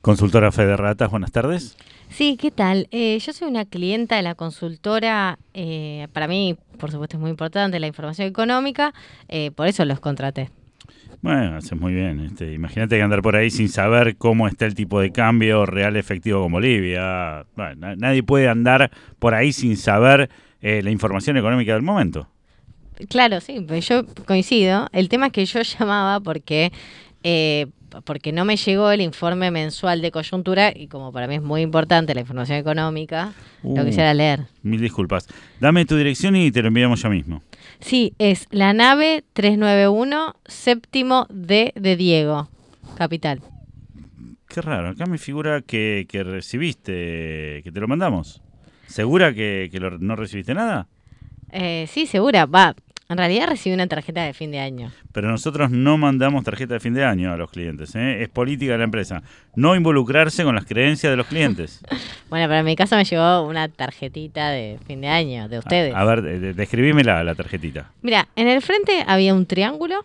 Consultora Fede Ratas, buenas tardes. Sí, ¿qué tal? Eh, yo soy una clienta de la consultora. eh, para mí, por supuesto, es muy importante la información económica. eh, por eso los contraté. Bueno, haces muy bien. Este, imagínate que andar por ahí sin saber cómo está el tipo de cambio real efectivo con Bolivia. Bueno, nadie puede andar por ahí sin saber la información económica del momento. Claro, sí, pues yo coincido. El tema es que yo llamaba porque, eh, porque no me llegó el informe mensual de coyuntura y como para mí es muy importante la información económica, lo Uh. quisiera leer. Mil disculpas. Dame tu dirección y te lo enviamos ya mismo. Sí, es la nave 391, séptimo D de Diego, capital. Qué raro, acá me figura que, que recibiste, que te lo mandamos. ¿Segura que, que lo- no recibiste nada? Eh, sí, segura. Va, en realidad recibí una tarjeta de fin de año. Pero nosotros no mandamos tarjeta de fin de año a los clientes. ¿eh? Es política de la empresa. No involucrarse con las creencias de los clientes. Bueno, pero en mi caso me llegó una tarjetita de fin de año de ustedes. A, a ver, de- describímela la tarjetita. Mira, en el frente había un triángulo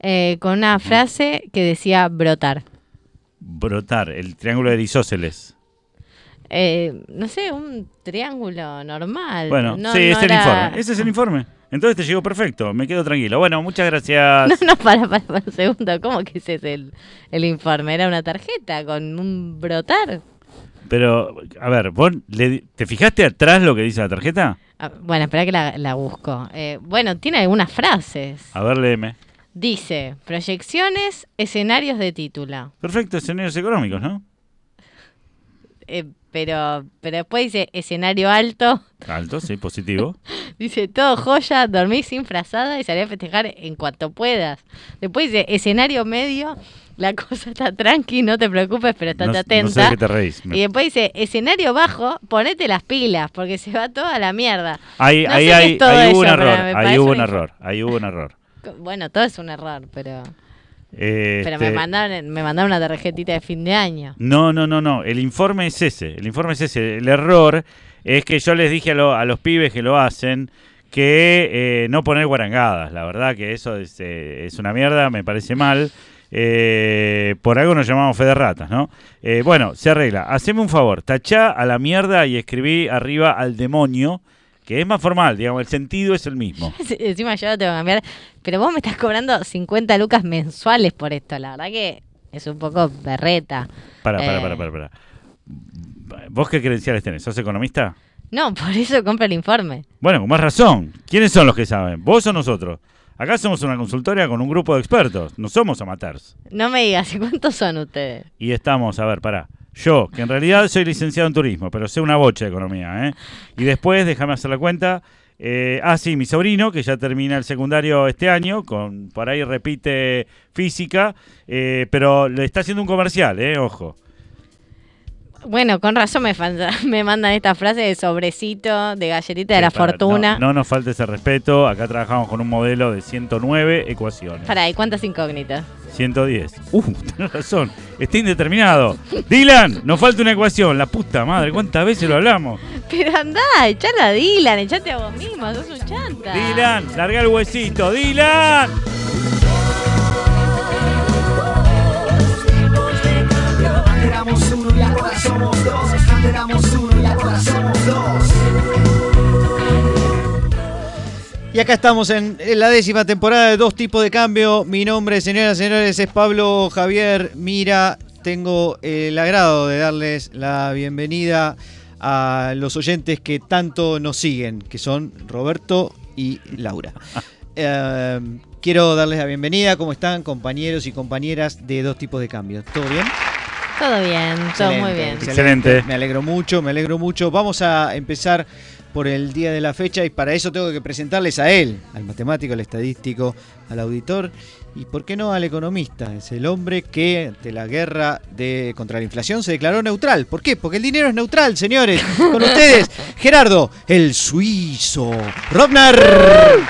eh, con una frase que decía brotar. Brotar, el triángulo de isósceles. Eh, no sé, un triángulo normal. Bueno, No- sí, no es el informe. Ese es el informe. Entonces te llegó perfecto. Me quedo tranquilo. Bueno, muchas gracias. No, no, para, para, para un segundo. ¿Cómo que ese es el, el informe? Era una tarjeta con un brotar. Pero, a ver, ¿vos le ¿te fijaste atrás lo que dice la tarjeta? Ah, bueno, espera que la, la busco. Eh, bueno, tiene algunas frases. A ver, léeme. Dice, proyecciones, escenarios de título. Perfecto, escenarios económicos, ¿no? Eh, pero, pero después dice escenario alto. Alto, sí, positivo. Dice todo joya, dormís sin frazada y salí a festejar en cuanto puedas. Después dice escenario medio, la cosa está tranqui, no te preocupes, pero estate no, no sé atenta. de qué te reís. Me- y después dice escenario bajo, ponete las pilas, porque se va toda la mierda. Ahí, no ahí, ahí, hubo un error. Ahí hubo un error. Ahí hubo un error. Bueno, todo es un error, pero, pero Este, me mandaron, me mandaron una tarjetita de fin de año. No, no, no, no. El informe es ese. El informe es ese. El error es que yo les dije a, lo- a los pibes que lo hacen que eh, no poner guarangadas. La verdad que eso es, eh, es una mierda, me parece mal. Eh, por algo nos llamamos fe de ratas, ¿no? Bueno, se arregla. Haceme un favor, tachá a la mierda y escribí arriba al demonio, que es más formal, digamos, el sentido es el mismo. Encima yo lo tengo que cambiar. Pero vos me estás cobrando 50 lucas mensuales por esto. La verdad que es un poco berreta. Para, para, Eh. para, para, para. ¿Vos qué credenciales tenés? ¿Sos economista? No, por eso compra el informe. Bueno, con más razón. ¿Quiénes son los que saben? ¿Vos o nosotros? Acá somos una consultoria con un grupo de expertos, no somos amateurs. No me digas, ¿y cuántos son ustedes? Y estamos, a ver, pará. Yo, que en realidad soy licenciado en turismo, pero sé una bocha de economía, ¿eh? Y después, déjame hacer la cuenta. eh, ah, sí, mi sobrino, que ya termina el secundario este año, con por ahí repite física, eh, pero le está haciendo un comercial, ¿eh? Ojo. Bueno, con razón me, me mandan esta frase de sobrecito, de galletita de la para- fortuna. No, no nos falte ese respeto. Acá trabajamos con un modelo de 109 ecuaciones. Para, ¿y cuántas incógnitas? 110. Uh, tenés razón. Está indeterminado. Dylan, nos falta una ecuación. La puta madre, ¿cuántas veces lo hablamos? Pero andá, echala a Dylan, echate a vos mismo, sos un chanta. Dylan, larga el huesito. Dylan. Somos dos. Antes éramos uno y ahora somos dos. Y acá estamos en en la décima temporada de Dos Tipos de Cambio. Mi nombre, señoras y señores, es Pablo Javier Mira. Tengo el agrado de darles la bienvenida a los oyentes que tanto nos siguen, que son Roberto y Laura. Eh, quiero darles la bienvenida. ¿Cómo están, compañeros y compañeras de Dos Tipos de Cambio? ¿Todo bien? Todo bien, todo muy bien. Excelente. Me alegro mucho, me alegro mucho. Vamos a empezar por el día de la fecha y para eso tengo que presentarles a él, al matemático, al estadístico, al auditor y, ¿por qué no, al economista? Es el hombre que ante la guerra de, contra la inflación se declaró neutral. ¿Por qué? Porque el dinero es neutral, señores. Con ustedes, Gerardo, el suizo. Robner.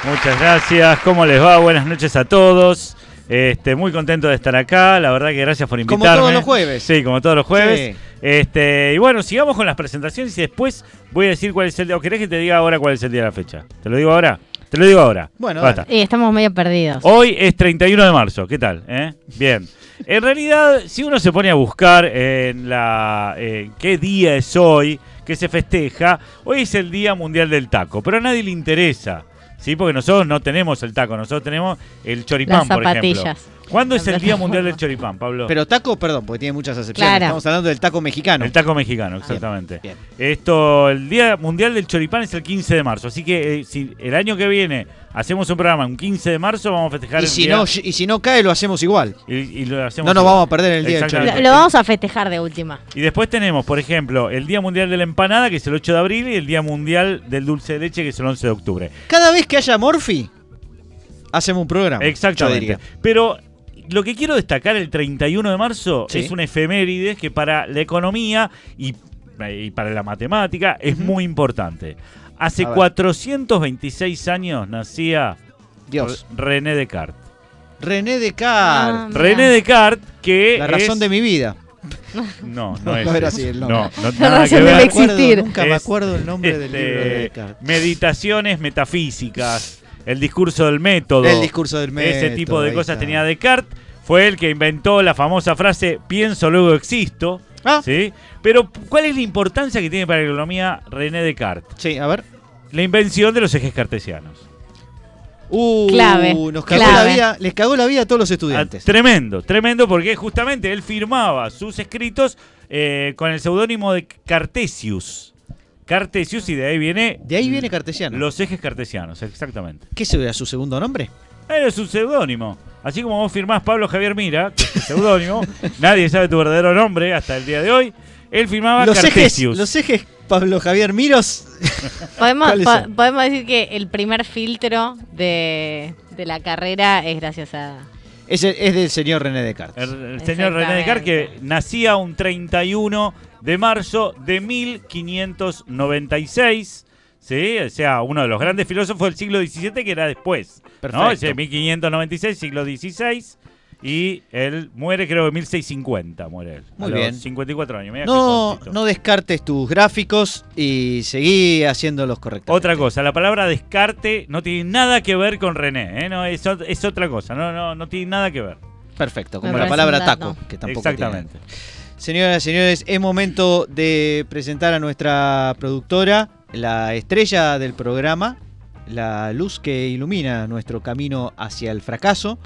Muchas gracias. ¿Cómo les va? Buenas noches a todos. Este, muy contento de estar acá. La verdad que gracias por Como invitarme. todos los jueves. Sí, como todos los jueves. Sí. Este, y bueno, sigamos con las presentaciones y después voy a decir cuál es el día. ¿O querés que te diga ahora cuál es el día de la fecha? ¿Te lo digo ahora? Te lo digo ahora. Bueno, Basta. Y estamos medio perdidos. Hoy es 31 de marzo, ¿qué tal? eh? Bien. En realidad, si uno se pone a buscar en la eh, qué día es hoy, qué se festeja, hoy es el Día Mundial del Taco, pero a nadie le interesa, ¿sí? Porque nosotros no tenemos el taco, nosotros tenemos el choripán, Las por ejemplo. ¿Cuándo es el Día Mundial del Choripán, Pablo? Pero taco, perdón, porque tiene muchas acepciones. Claro. Estamos hablando del taco mexicano. El taco mexicano, exactamente. Bien. Esto, el Día Mundial del Choripán es el 15 de marzo, así que eh, si el año que viene hacemos un programa un 15 de marzo, vamos a festejar Y el si, día no, y si no cae, lo hacemos igual. y, y lo hacemos No nos igual. vamos a perder el día del Lo, Exactamente. lo vamos a festejar de última. Y después tenemos, por ejemplo, el Día Mundial de la Empanada, que es el 8 de abril, y el Día Mundial del Dulce de Leche, que es el 11 de octubre. Cada vez que haya Morphy, hacemos un programa. yo Exactamente. diría. Pero lo que quiero destacar el 31 de marzo Sí. es una efeméride que para la economía y, y para la matemática es muy importante. Hace A ver. 426 años nacía Dios. René Descartes. René Ah, Descartes. mira. René Descartes, que la razón es- de mi vida. No, No, no es. no era así el nombre. No, no, La nada razón que del ver. éxito. existir. nunca me acuerdo el nombre del este, libro de Descartes. Meditaciones metafísicas, el discurso del método. El discurso del método. Ese tipo de cosas está. tenía Descartes. Fue el que inventó la famosa frase pienso luego existo. Ah, ¿sí? Pero ¿cuál es la importancia que tiene para la economía René Descartes? sí, a ver. La invención de los ejes cartesianos. Uh, Clave, nos cagó clave. la vida, les cagó la vida a todos los Ah, estudiantes. tremendo, tremendo porque justamente él firmaba sus escritos eh, con el seudónimo de Cartesius. Cartesius y de ahí viene de ahí viene cartesiano. los ejes cartesianos, exactamente. ¿Qué sería su segundo nombre? Era su seudónimo. Así como vos firmás Pablo Javier Mira, que es tu seudónimo, nadie sabe tu verdadero nombre hasta el día de hoy. Él firmaba Los ejes, Cartesius. los ejes Pablo Javier Miros. Podemos, decir que el primer filtro de, de la carrera es gracias a... Es, el- es del señor René Descartes. El, el señor René Descartes, que nacía un 31 de marzo de 1596. ¿sí? O sea, uno de los grandes filósofos del siglo XVII que era después. ¿no? Perfecto. Ese 1596, siglo XVI. Y él muere, creo, en 1650. Muere él. Muy a bien. Los 54 años. Mirá No, no descartes tus gráficos y seguí haciéndolos correctamente. Otra cosa, la palabra descarte no tiene nada que ver con René, ¿eh? no, es, ot- es otra cosa, no, no, no tiene nada que ver. Perfecto, como la palabra taco, que tampoco Exactamente. tiene. Señoras y señores, es momento de presentar a nuestra productora, la estrella del programa, la luz que ilumina nuestro camino hacia el fracaso.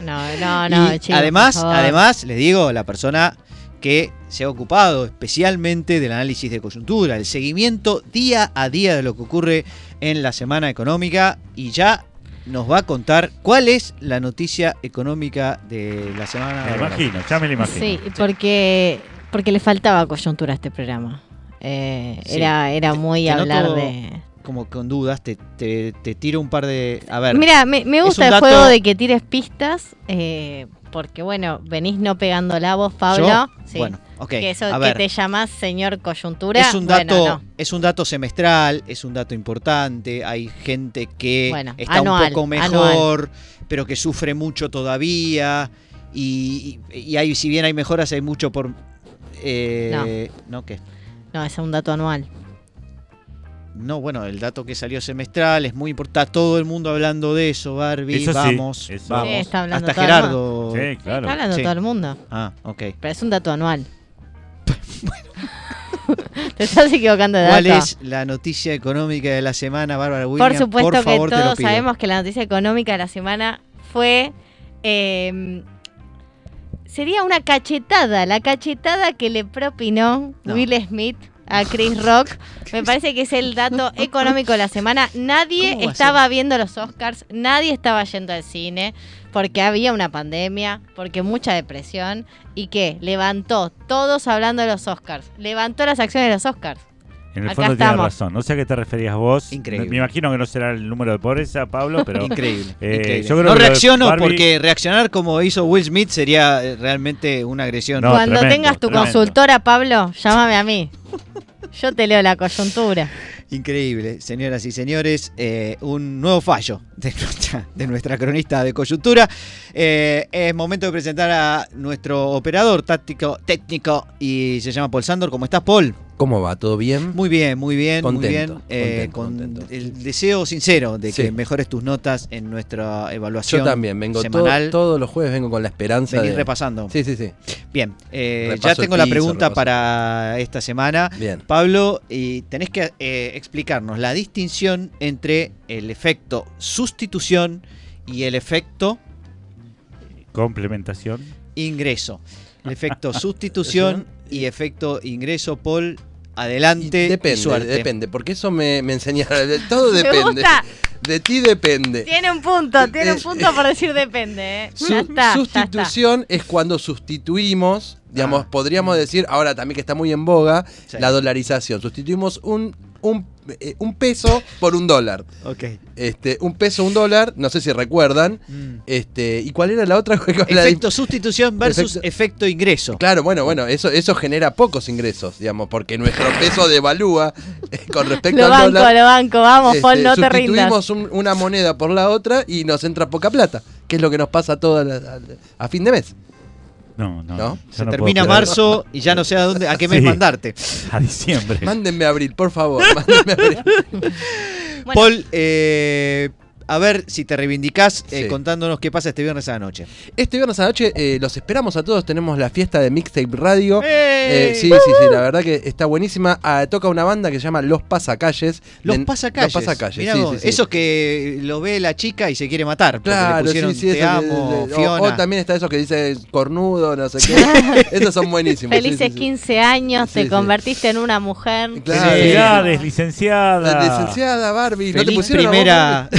No, no, no, y chicos, además, además, les digo, la persona que se ha ocupado especialmente del análisis de coyuntura, el seguimiento día a día de lo que ocurre en la semana económica y ya nos va a contar cuál es la noticia económica de la semana. Me imagino, ya me lo imagino. Sí, porque, porque le faltaba coyuntura a este programa. Eh, Sí. Era, era muy te hablar noto de... Como con dudas, te, te, te tiro un par de... A ver, Mira, me, me gusta el dato- juego de que tires pistas, eh, porque bueno, venís no pegando la voz, Pablo. Sí. Bueno, ok. que eso a que te llamás señor coyuntura. Es un bueno, dato, no. es un dato semestral, es un dato importante. Hay gente que Bueno, está anual, un poco mejor, pero que sufre mucho todavía. Y, y- hay, si bien hay mejoras, hay mucho por. Eh, no. ¿qué? No, es un dato anual. No, bueno, el dato que salió semestral es muy importante. Está todo el mundo hablando de eso, Barbie. Eso sí, vamos, eso. vamos. Sí, está hablando Hasta todo el Gerardo. Sí, Está claro. hablando Sí. todo el mundo. Ah, ok. Pero es un dato anual. te estás equivocando de ¿Cuál dato. es la noticia económica de la semana, Bárbara Williams? Por supuesto Por favor, que todos sabemos que la noticia económica de la semana fue. eh, sería una cachetada, la cachetada que le propinó No. Will Smith a Chris Rock. Me parece que es el dato económico de la semana. Nadie ¿Cómo va a estaba viendo los Oscars, nadie estaba yendo al cine porque había una pandemia, porque mucha depresión y que levantó todos hablando de los Oscars, levantó las acciones de los Oscars. En el Acá fondo tienes estamos. razón. No sé a qué te referías vos. Increíble. Me imagino que no será el número de pobreza, Pablo, pero. Increíble. Eh, increíble. yo creo no que reacciono Barbie- porque reaccionar como hizo Will Smith sería eh, realmente una agresión. No, Cuando tremendo, tengas tu tremendo. consultora, Pablo, llámame a mí. Yo te leo la coyuntura. Increíble, señoras y señores. eh, un nuevo fallo de nuestra, de nuestra cronista de coyuntura. Eh, es momento de presentar a nuestro operador táctico, técnico y se llama Paul Sandor. ¿Cómo estás, Paul? ¿Cómo va? ¿Todo bien? Muy bien, muy bien, muy Contento, bien. Eh, contento, con contento. el deseo sincero de que Sí. mejores tus notas en nuestra evaluación Yo también, vengo todo- semanal. todos los jueves vengo con la esperanza Venís de... repasando. Sí, sí, sí. Bien, eh, ya tengo la pregunta repaso. para esta semana. Bien. Pablo, y tenés que eh, explicarnos la distinción entre el efecto sustitución y el efecto Complementación. ingreso. El efecto sustitución y efecto ingreso, Paul. Adelante. y depende, suerte. depende, porque eso me, me enseñaron. de- Todo Me depende. gusta. De ti depende. Tiene un punto, tiene un Eh, punto por decir depende. ¿eh? Su- ya está, ya está. sustitución es cuando sustituimos, digamos, Ah. podríamos decir, ahora también que está muy en boga, Sí. la dolarización. Sustituimos un, un, eh, un peso por un dólar. Ok. Este, un peso, un dólar, no sé si recuerdan. Mm. Este, ¿Y cuál era la otra? ¿Cuál era la Efecto sustitución versus Efecto- efecto, ingreso. Claro, bueno, bueno, eso, eso genera pocos ingresos, digamos, porque nuestro peso devalúa eh, con respecto Lo al banco, dólar. lo banco, vamos, Este, Paul, no te rindas. sustituimos un- una moneda por la otra y nos entra poca plata, que es lo que nos pasa toda la- a, a fin de mes. No, no. ¿No? Se no termina marzo y ya no sé a dónde, a qué mes Sí. mandarte. A diciembre. Mándenme a abril, por favor. Mándenme a abril. Bueno, Paul, eh, a ver si te reivindicás eh, Sí. contándonos qué pasa este viernes a la noche. Este viernes a la noche eh, los esperamos a todos. Tenemos la fiesta de Mixtape Radio. ¡Eh! Sí, sí, sí, la verdad que está buenísima. Ah, toca una banda que se llama Los Pasacalles. Los De- pasacalles. Los Pasacalles, Mirá sí, vos, sí, sí. Esos que lo ve la chica y se quiere matar. Claro, le pusieron sí, sí, te eso amo, de- o- Fiona. O, también está eso que dice cornudo, no sé qué. Esos son buenísimos. Felices sí, sí. 15 años, Sí, te sí. convertiste en una mujer. Claro. Felicidades, licenciada. La licenciada Barbie. ¿No te Feliz pusieron a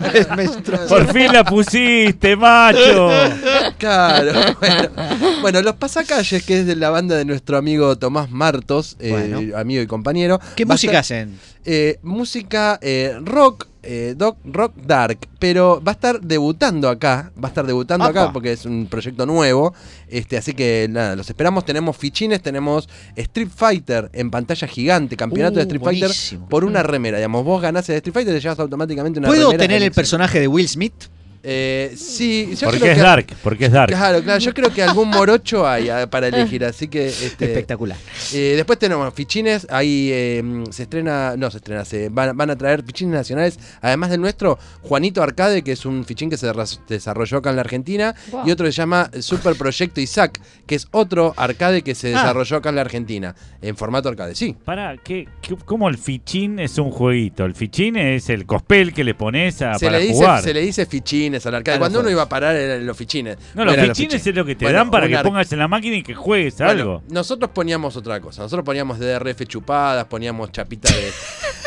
menstruación. Por fin la pusiste, macho. Claro, bueno. Bueno, Los Pasacalles, que es de la banda de nuestro amigo Tomás Martos, eh, Bueno. amigo y compañero. ¿Qué música estar- hacen? eh, música eh, rock, eh, doc- rock dark, pero va a estar debutando acá, va a estar debutando acá porque es un proyecto nuevo, este, así que nada, los esperamos, tenemos fichines, tenemos Street Fighter en pantalla gigante, campeonato Uh, de Street Fighter por una remera, digamos, vos ganás el Street Fighter y te llevas automáticamente una ¿Puedo remera tener el personaje de Will Smith? Eh, sí, yo Porque creo es que- dark, porque es dark. Claro, claro, yo creo que algún morocho hay ah, para elegir, así que este, Espectacular. eh, después tenemos fichines, ahí eh, se estrena, no se estrena, se van, van a traer fichines nacionales, además del nuestro, Juanito Arcade, que es un fichín que se desarrolló acá en la Argentina, Wow. y otro que se llama Super Proyecto Isaac, que es otro arcade que se Ah. desarrolló acá en la Argentina, en formato arcade, sí. Para, ¿qué, qué, cómo el fichín es un jueguito? El fichín es el cospel que le pones a, Se para le, dice, jugar. se le dice fichines al arcade. Cuando uno juegos. iba a parar eran los fichines. no, los fichines es lo que te Bueno, dan para que pongas en la máquina y que juegues Bueno, algo. nosotros poníamos otra cosa. Nosotros poníamos DRF chupadas, poníamos chapita de.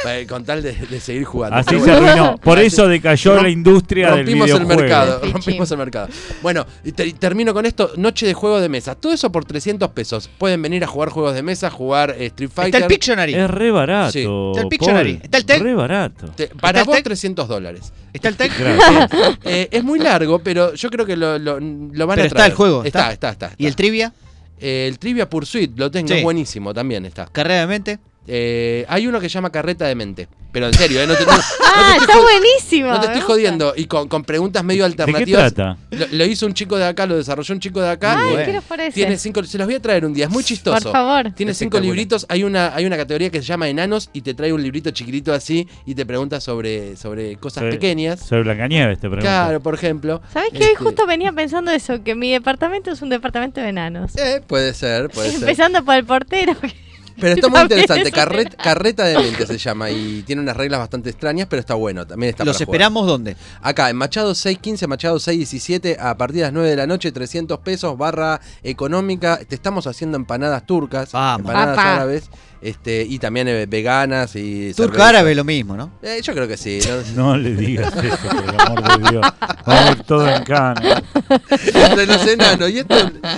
para- con tal de, de seguir jugando. Así Pero se bueno, arruinó. Por así- eso decayó la industria del rompimos el videojuego. mercado. Rompimos el mercado. Bueno, y, te- y termino con esto: noche de juego de mesa. Todo eso por 300 pesos. Pueden venir a jugar juegos de mesa, jugar eh, Street Está Fighter. el Pictionary. Es re barato. Sí. Está el Pictionary. Paul. Está el Tech. Re barato. Te- para vos, tech? 300 dólares. Está el tech. Gracias. Eh, es muy largo, pero yo creo que lo, lo, lo van Pero a está traer. el juego, Está, está. está, está. está. ¿Y el trivia? Eh, el Trivia Pursuit lo tengo, Sí. buenísimo también está. ¿Carrera de mente? Eh, hay uno que se llama Carreta de Mente. Pero en serio, ¿eh? no te, no- no te Ah, está buenísimo. no te estoy jodiendo. Y con, con preguntas medio ¿De qué alternativas. trata? Lo, lo hizo un chico de acá, lo desarrolló un chico de acá. Ay, quiero por ese. tiene cinco, se los voy a traer un día, es muy chistoso. Por favor. Tiene cinco libritos, hay una, hay una categoría que se llama enanos y te trae un librito chiquitito así y te pregunta sobre, sobre cosas pequeñas. Soy Blancanieves, te pregunto. Claro, por ejemplo. ¿Sabes qué? Hoy Este, justo venía pensando eso, que mi departamento es un departamento de enanos. eh, puede ser, puede ser. Empezando por el portero. Pero está muy interesante. Carret- carreta de mente se llama y tiene unas reglas bastante extrañas, pero está bueno. También está ¿Los para jugar. esperamos dónde? Acá, en Machado 615, Machado 617, a partir de las 9 de la noche, 300 pesos, barra económica. Te estamos haciendo empanadas turcas, Vamos. empanadas Papá. árabes, este, y también eh, veganas y Turco cerveza. árabe lo mismo, ¿no? Eh, yo creo que sí. ¿no? No le digas eso, por el amor de Dios. Vamos a ir todo en cana. Entre los enanos. Y esto,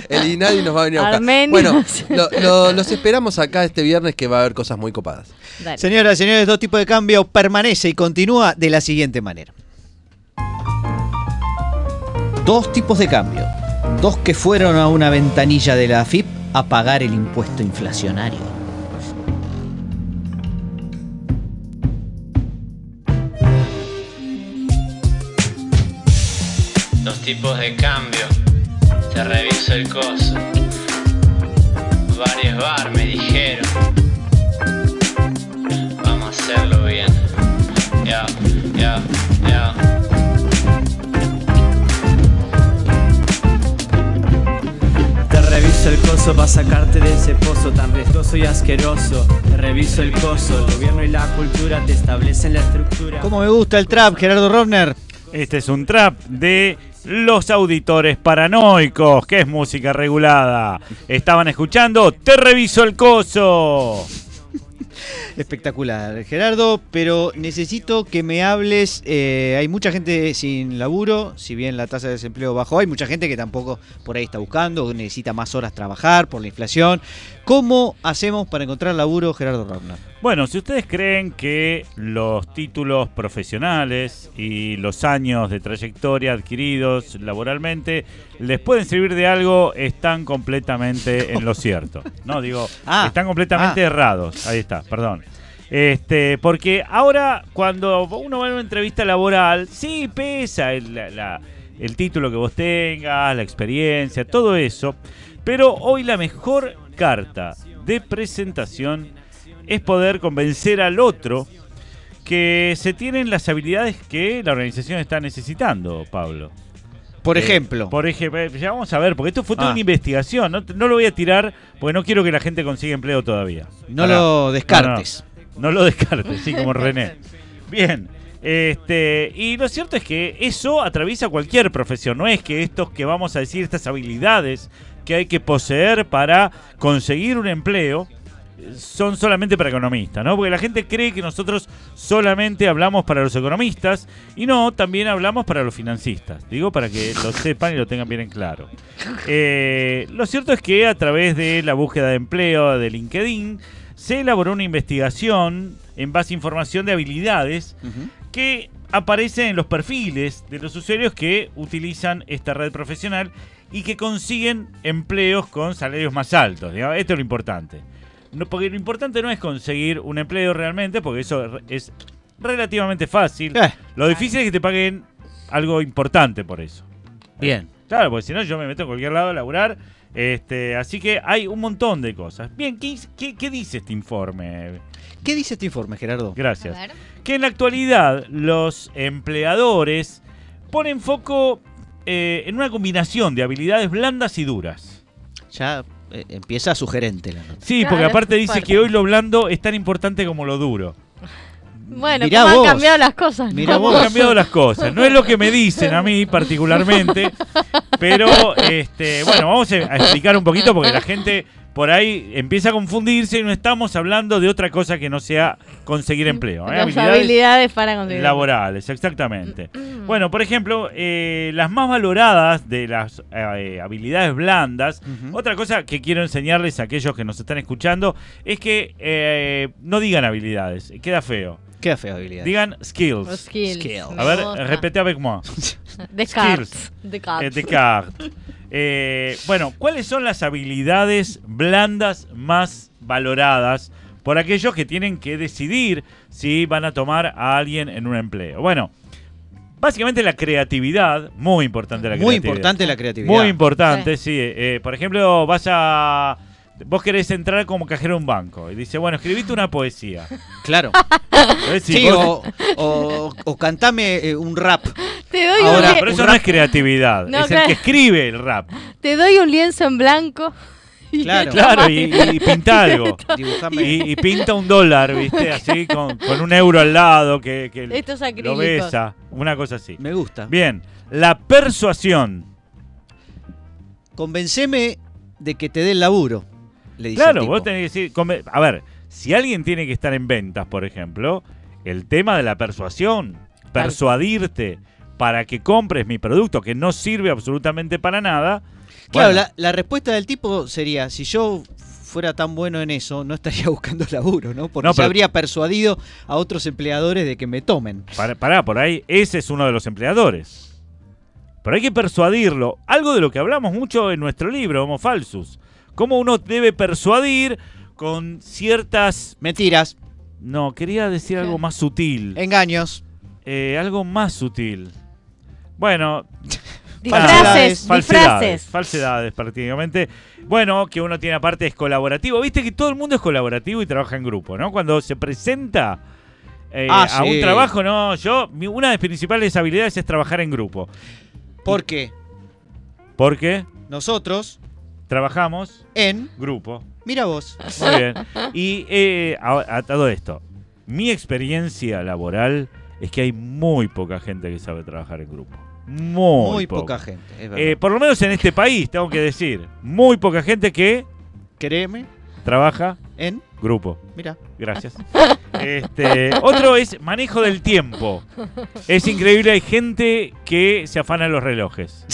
el INADI nos va a venir a buscar. Armenios. Bueno, lo- lo- los esperamos acá este viernes que va a haber cosas muy copadas. Dale. Señoras y señores, dos tipos de cambio permanece y continúa de la siguiente manera. Dos tipos de cambio. Dos que fueron a una ventanilla de la AFIP a pagar el impuesto inflacionario. tipos de cambio. Te reviso el coso. Varios bar me dijeron. Vamos a hacerlo bien. Ya, ya, ya. Te reviso el coso para sacarte de ese pozo tan riesgoso y asqueroso. Te reviso el coso, el gobierno y la cultura te establecen la estructura. cómo me gusta el trap, Gerardo Rovner. Este es un trap de los auditores paranoicos, que es música regulada. Estaban escuchando Te reviso el coso. Espectacular, Gerardo, pero necesito que me hables. eh, hay mucha gente sin laburo, si bien la tasa de desempleo bajó, hay mucha gente que tampoco por ahí está buscando, necesita más horas trabajar por la inflación. ¿Cómo hacemos para encontrar laburo, Gerardo Rovner? Bueno, si ustedes creen que los títulos profesionales y los años de trayectoria adquiridos laboralmente les pueden servir de algo, están completamente en lo cierto. No, digo, Ah, están completamente ah. errados. Ahí está, perdón. Este, porque ahora cuando uno va a una entrevista laboral, sí pesa el, la- la- el título que vos tengas, la experiencia, todo eso. Pero hoy la mejor carta de presentación es poder convencer al otro que se tienen las habilidades que la organización está necesitando, Pablo. Por Eh, ejemplo, Por ejemplo, ya vamos a ver, porque esto fue toda Ah. una investigación. No, no lo voy a tirar porque no quiero que la gente consiga empleo todavía. no lo descartes. No lo descartes, sí, como René. Bien. Este, y lo cierto es que eso atraviesa cualquier profesión. No es que estos que vamos a decir, estas habilidades que hay que poseer para conseguir un empleo, son solamente para economistas, ¿no? Porque la gente cree que nosotros solamente hablamos para los economistas y no, también hablamos para los financistas. Digo para que lo sepan y lo tengan bien en claro. Eh, lo cierto es que a través de la búsqueda de empleo de LinkedIn se elaboró una investigación en base a información de habilidades que aparecen en los perfiles de los usuarios que utilizan esta red profesional y que consiguen empleos con salarios más altos. digamos. Esto es lo importante. No, porque lo importante no es conseguir un empleo realmente, porque eso es relativamente fácil. Eh, Lo difícil es que te paguen algo importante por eso. bien. Claro, porque si no yo me meto en cualquier lado a laburar. Este, así que hay un montón de cosas. Bien, ¿qué, qué- qué dice este informe? ¿Qué dice este informe, Gerardo? Gracias. A ver. que en la actualidad los empleadores ponen foco eh, en una combinación de habilidades blandas y duras. Ya eh, empieza sugerente la nota. Sí, Claro, porque aparte dice fuerte. que hoy lo blando es tan importante como lo duro. Bueno, Mirá ¿cómo vos. han cambiado las cosas? Mirá. ¿Cómo vos. han cambiado las cosas? No es lo que me dicen a mí particularmente, pero este, bueno, vamos a explicar un poquito porque la gente por ahí empieza a confundirse y no estamos hablando de otra cosa que no sea conseguir empleo. ¿eh? Las Habilidades habilidades para conseguir. laborales, exactamente. Mm. Bueno, por ejemplo, eh, las más valoradas de las eh, habilidades blandas, otra cosa que quiero enseñarles a aquellos que nos están escuchando es que eh, no digan habilidades, queda feo. Qué fea habilidad. Digan skills. Skills. A ver, repete avec moi. Descartes. skills. Descartes. Descartes. Eh, bueno, ¿cuáles son las habilidades blandas más valoradas por aquellos que tienen que decidir si van a tomar a alguien en un empleo? Bueno, básicamente la creatividad, muy importante la Muy creatividad. importante la creatividad. Muy importante, sí. Eh, por ejemplo, vas a... Vos querés entrar como cajero a un banco y dice, bueno, escribite una poesía. Claro. Sí, vos- o, o, o cantame eh, un rap. Te doy, Ahora, un pero eso un no rap- es creatividad, No, es el que escribe el rap. te doy un lienzo en blanco. y Claro. Claro, y, y pinta algo. Y, y pinta un dólar, ¿viste? Así, con, con un euro al lado, que, que Estos lo besa. Una cosa así. Me gusta. Bien, la persuasión. Convenceme de que te dé el laburo. Le dice Claro, el tipo. vos tenés que decir... A ver, si alguien tiene que estar en ventas, por ejemplo, el tema de la persuasión, persuadirte para que compres mi producto que no sirve absolutamente para nada. Claro, bueno, la, la respuesta del tipo sería, si yo fuera tan bueno en eso, no estaría buscando laburo, ¿no? Porque No, ya habría persuadido a otros empleadores de que me tomen. Para, pará, por ahí, ese es uno de los empleadores. Pero hay que persuadirlo. Algo de lo que hablamos mucho en nuestro libro, Homo Falsus. Cómo uno debe persuadir con ciertas... Mentiras, No, quería decir algo más sutil. engaños. Eh, algo más sutil. Bueno, Disfraces, falsedades. disfraces. Falsedades, prácticamente. Bueno, que uno tiene aparte es colaborativo. Viste que todo el mundo es colaborativo y trabaja en grupo, ¿no? Cuando se presenta eh, Ah, a un trabajo, no, yo, una de mis principales habilidades es trabajar en grupo. Porque ¿Por qué? nosotros trabajamos En, grupo. mira vos. Muy bien. Y eh, a, a todo esto, mi experiencia laboral es que hay muy poca gente que sabe trabajar en grupo. Muy, Muy poca. poca gente, es verdad. Eh, por lo menos en este país, tengo que decir, muy poca gente que Créeme, trabaja en, grupo. mira. Gracias. Este, otro es manejo del tiempo. Es increíble, hay gente que se afana los relojes.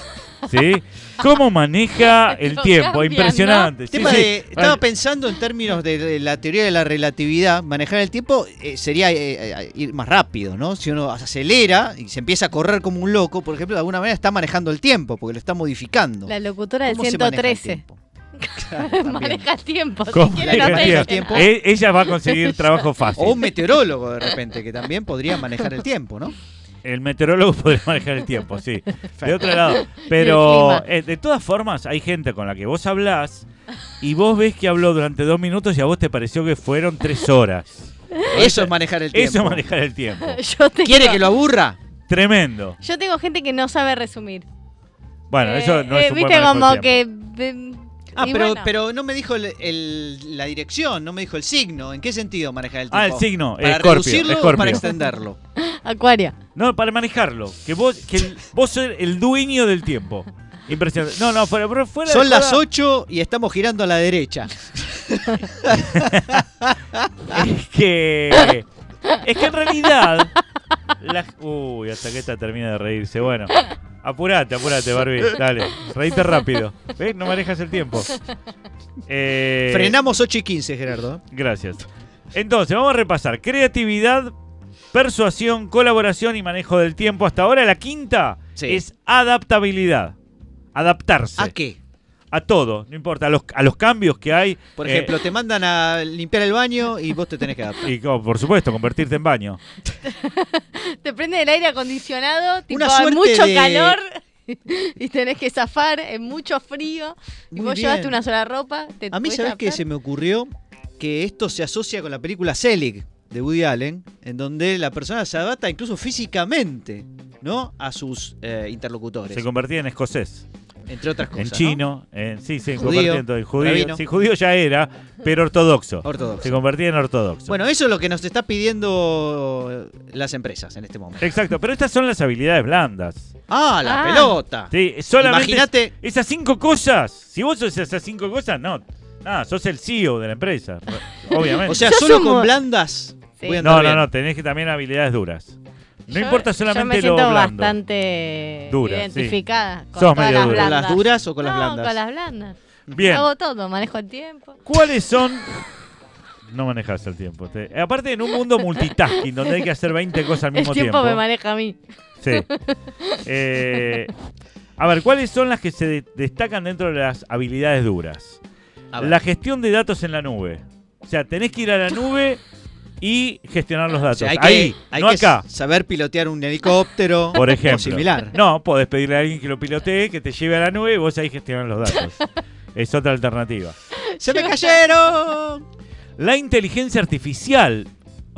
¿Sí? ¿Cómo maneja el tiempo? cambian, Impresionante. Sí, Tema sí. de- estaba Vale. pensando en términos de, la teoría de la relatividad, manejar el tiempo eh, sería eh, eh, ir más rápido, ¿no? Si uno acelera y se empieza a correr como un loco, por ejemplo, de alguna manera está manejando el tiempo, porque lo está modificando. La locutora del ¿Cómo se maneja el 113. tiempo? Claro. Maneja el tiempo. Si ¿Cómo quieren maneja maneja el tiempo? Ella va a conseguir trabajo fácil. O un meteorólogo de repente, que también podría manejar el tiempo, ¿no? El meteorólogo podría manejar el tiempo, sí. De otro lado. Pero eh, de todas formas, hay gente con la que vos hablás y vos ves que habló durante dos minutos y a vos te pareció que fueron tres horas. Eso es manejar el tiempo. Eso es manejar el tiempo. Yo tengo, ¿Quiere que lo aburra? Tremendo. Yo tengo gente que no sabe resumir. Bueno, Eh, eso no eh, es un buen Viste como que. Ah, y pero, bueno, pero no me dijo el- el- la dirección, no me dijo el signo. ¿En qué sentido manejar el tiempo? Ah, el signo, ¿Para Escorpio, reducirlo o para extenderlo? Acuario. No, para manejarlo. Que vos, que el- vos sos el dueño del tiempo. Impresionante. No, no, fuera, fuera de Son las joda, 8 y estamos girando a la derecha. Es que. Es que en realidad. La- uy, hasta que esta termina de reírse. Bueno, apurate, apurate, Barbie. Dale, reíte rápido. ¿Ves? No manejas el tiempo. Eh, Frenamos 8 y 15, Gerardo. Gracias. Entonces, vamos a repasar. Creatividad, persuasión, colaboración y manejo del tiempo. Hasta ahora la quinta Sí. es adaptabilidad. Adaptarse. ¿A qué? A todo, no importa, a los, a los cambios que hay. Por eh, ejemplo, te mandan a limpiar el baño y vos te tenés que adaptar. y como, por supuesto, convertirte en baño. Te prende el aire acondicionado, tipo, hay mucho de- calor y tenés que zafar en mucho frío. Y vos bien. llevaste una sola ropa. Te A mí, ¿sabes qué se me ocurrió? Que esto se asocia con la película Selig de Woody Allen, en donde la persona se adapta incluso físicamente, ¿no? A sus eh, interlocutores. Se convertía en escocés, entre otras cosas. en ¿no? chino, en, sí, se Judío, convertía en judío. rabino. Sí, judío ya era, pero ortodoxo. Ortodoxo. Se convertía en ortodoxo. Bueno, eso es lo que nos está pidiendo las empresas en este momento. Exacto, pero estas son las habilidades blandas. Ah, la Ah. pelota. Sí, solamente Imagínate, esas cinco cosas. Si vos sos esas cinco cosas, no. Nada, sos el CEO de la empresa. Obviamente. o sea, Yo solo sumo- con blandas Sí. voy a andar no, no, bien. no, tenés que también habilidades duras. No Yo- importa Yo me solamente lo siento blando. bastante Dura, sí. identificada con Sos todas medio las dura. ¿Con blandas. las duras o con las no, blandas? con las blandas. Bien, Hago todo, manejo el tiempo. ¿cuáles son? No manejas el tiempo. Te- Aparte, en un mundo multitasking, donde hay que hacer 20 cosas al El mismo tiempo, tiempo. me maneja a mí. Sí. Eh, a ver, ¿cuáles son las que se de- destacan dentro de las habilidades duras? A ver. La gestión de datos en la nube. O sea, tenés que ir a la nube y gestionar los O datos. sea, hay que, Ahí, hay no que acá. saber pilotear un helicóptero Por o ejemplo. similar. No, podés pedirle a alguien que lo pilotee, que te lleve a la nube y vos ahí gestionar los datos. es otra alternativa. ¡Se me cayeron! La inteligencia artificial.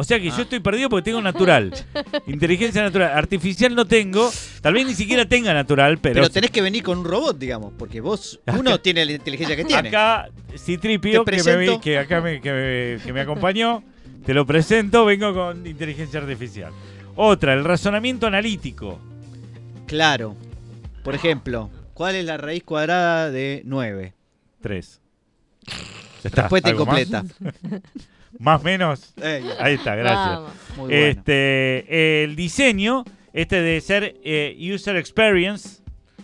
O sea que Ah. yo estoy perdido porque tengo natural. Inteligencia natural. Artificial no tengo. Tal vez ni siquiera tenga natural, pero. Pero tenés que venir con un robot, digamos, porque vos, uno tiene la inteligencia que tiene. Acá, Citripio, que, me, que acá me, que, me, que me acompañó, te lo presento, vengo con inteligencia artificial. Otra, el razonamiento analítico. Claro. Por ejemplo, ¿cuál es la raíz cuadrada de 9? Tres. Ya está. Respuesta ¿Algo más? incompleta. Más menos. Eh, Ahí está, gracias. Vamos. muy bueno. Este, el diseño, este de ser eh, user experience,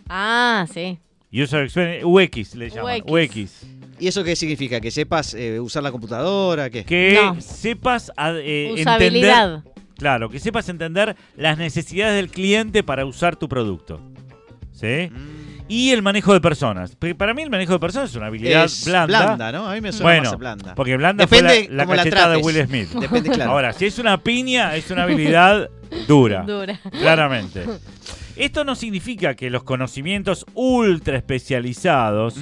Ah, sí. user experience, UX le llaman, UX. UX. ¿Y eso qué significa? ¿Que sepas eh, usar la computadora? ¿Qué? Que No. sepas eh, entender, Usabilidad. claro, que sepas entender las necesidades del cliente para usar tu producto. ¿Sí? Mm, Y el manejo de personas. Porque Para mí el manejo de personas es una habilidad es blanda. ¿no? A mí me suena Bueno, más a blanda. Porque blanda Depende fue la, la cachetada de. Will Smith. Depende, claro. Ahora, si es una piña, es una habilidad dura. Dura. Claramente. Esto no significa que los conocimientos ultra especializados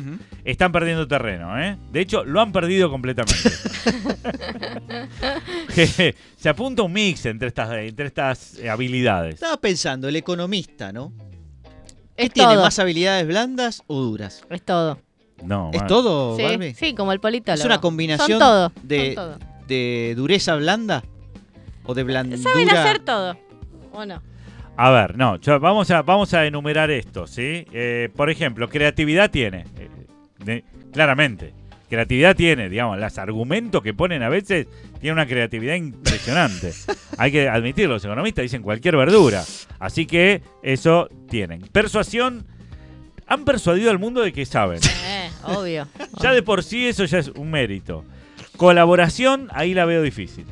están perdiendo terreno, ¿eh? De hecho, lo han perdido completamente. Se apunta un mix entre estas, entre estas eh, habilidades. Estaba pensando, el economista, ¿no? ¿Qué Es tiene? todo. ¿Más habilidades blandas o duras? Es todo. No, ¿Es mal. todo, Sí, Barbie? sí, como el politólogo. ¿Es una combinación Son todo, de- son todo. ¿De dureza blanda? ¿O de blandura? Saben hacer todo, ¿o no? A ver, no, yo- vamos, a, vamos a enumerar esto, ¿sí? Eh, por ejemplo, creatividad tiene, eh, de- claramente. Creatividad tiene, digamos, los argumentos que ponen a veces tienen una creatividad impresionante. Hay que admitirlo, los economistas dicen cualquier verdura. Así que eso tienen. Persuasión, han persuadido al mundo de que saben. Eh, obvio. Ya de por sí eso ya es un mérito. Colaboración, ahí la veo difícil.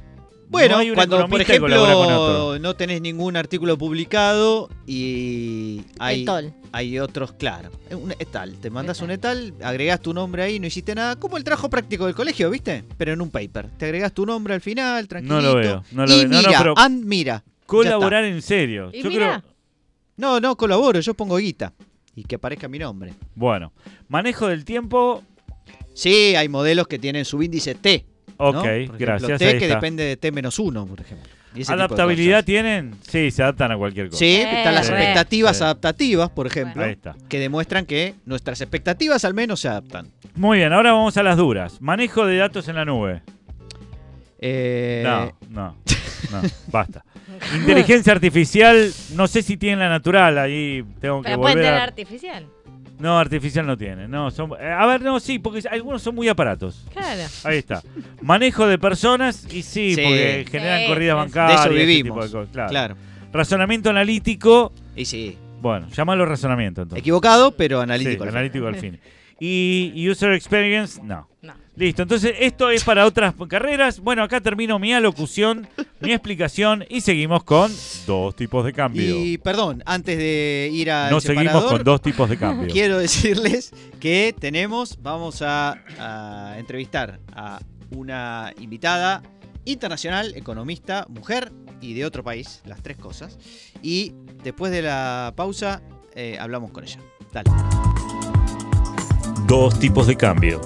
Bueno, No cuando por ejemplo no tenés ningún artículo publicado y hay, hay otros, claro. Un etal, te mandas un etal, agregás tu nombre ahí, no hiciste nada, como el trabajo práctico del colegio, ¿viste? Pero en un paper. Te agregás tu nombre al final, tranquilito. No lo veo, no lo y veo. No, no, mira, pero- and mira. Colaborar en serio. Y Yo mira, creo. No, no colaboro, yo pongo guita. Y que aparezca mi nombre. Bueno, manejo del tiempo. Sí, hay modelos que tienen su índice T. Ok, ejemplo, gracias. T ahí que está. depende de T menos uno, por ejemplo. ¿Adaptabilidad tienen? Sí, se adaptan a cualquier cosa. Sí, están las Sí. expectativas Sí. adaptativas, por ejemplo, Ahí está. que demuestran que nuestras expectativas al menos se adaptan. Muy bien, ahora vamos a las duras. Manejo de datos en la nube. Eh, No, no, no, basta. Inteligencia artificial, no sé si tienen la natural, ahí tengo que pero pueden volver tener a... artificial. No, artificial no tiene. No, son... eh, A ver, no, sí, porque algunos son muy aparatos. Claro. Ahí está. Manejo de personas y sí, Sí. porque generan Sí, corridas bancarias. de eso ese vivimos. tipo de cosas, claro. Claro. Razonamiento analítico, Y sí, bueno, llámalo razonamiento entonces. equivocado, pero analítico. Sí, al fin. analítico al fin. Y user experience, no. No. Listo, entonces esto es para otras carreras. Bueno, acá termino mi alocución, mi explicación y seguimos con dos tipos de cambio. Y perdón, antes de ir al no seguimos con dos tipos de cambio. quiero decirles que tenemos, vamos a, a entrevistar a una invitada internacional, economista, mujer y de otro país, las tres cosas. Y después de la pausa eh, hablamos con ella. Dale. Dos tipos de cambio.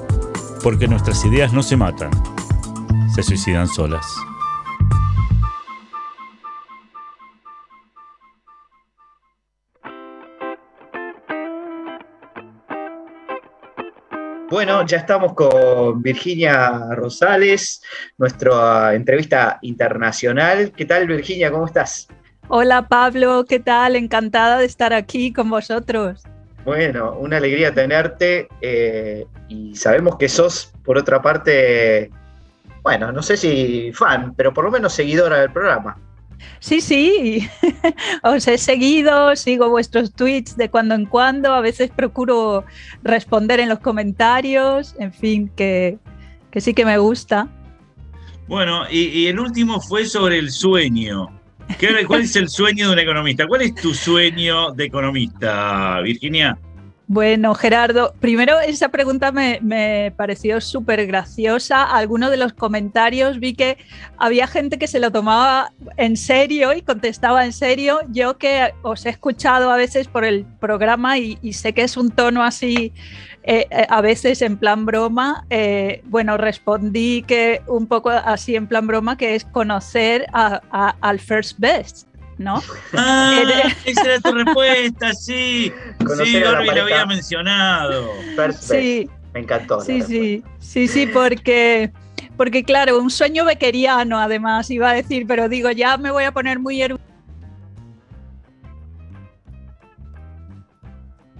Porque nuestras ideas no se matan, se suicidan solas. Bueno, ya estamos con Virginia Rosales, nuestra entrevista internacional. ¿Qué tal, Virginia? ¿Cómo estás? Hola Pablo, ¿qué tal? Encantada de estar aquí con vosotros. Bueno, una alegría tenerte eh, y sabemos que sos, por otra parte, bueno, no sé si fan, pero por lo menos seguidora del programa. Sí, sí, os he seguido, sigo vuestros tweets de cuando en cuando, a veces procuro responder en los comentarios, en fin, que, que sí que me gusta. Bueno, y, y el último fue sobre el sueño. ¿Qué- ¿Cuál es el sueño de un economista? ¿Cuál es tu sueño de economista, Virginia? Bueno, Gerardo, primero esa pregunta me, pareció súper graciosa. Algunos de los comentarios vi que había gente que se lo tomaba en serio y contestaba en serio. Yo que os he escuchado a veces por el programa y, sé que es un tono así, eh, eh, a veces en plan broma, eh, bueno, respondí que un poco así en plan broma, que es conocer a- al first best. ¿No? Ah, Eh, esa era tu respuesta, sí. Conocer Sí, Barbie lo había mencionado. Sí. best. Me encantó. Sí, sí, sí, sí, porque, porque claro, un sueño bequeriano además, iba a decir, pero digo, ya me voy a poner muy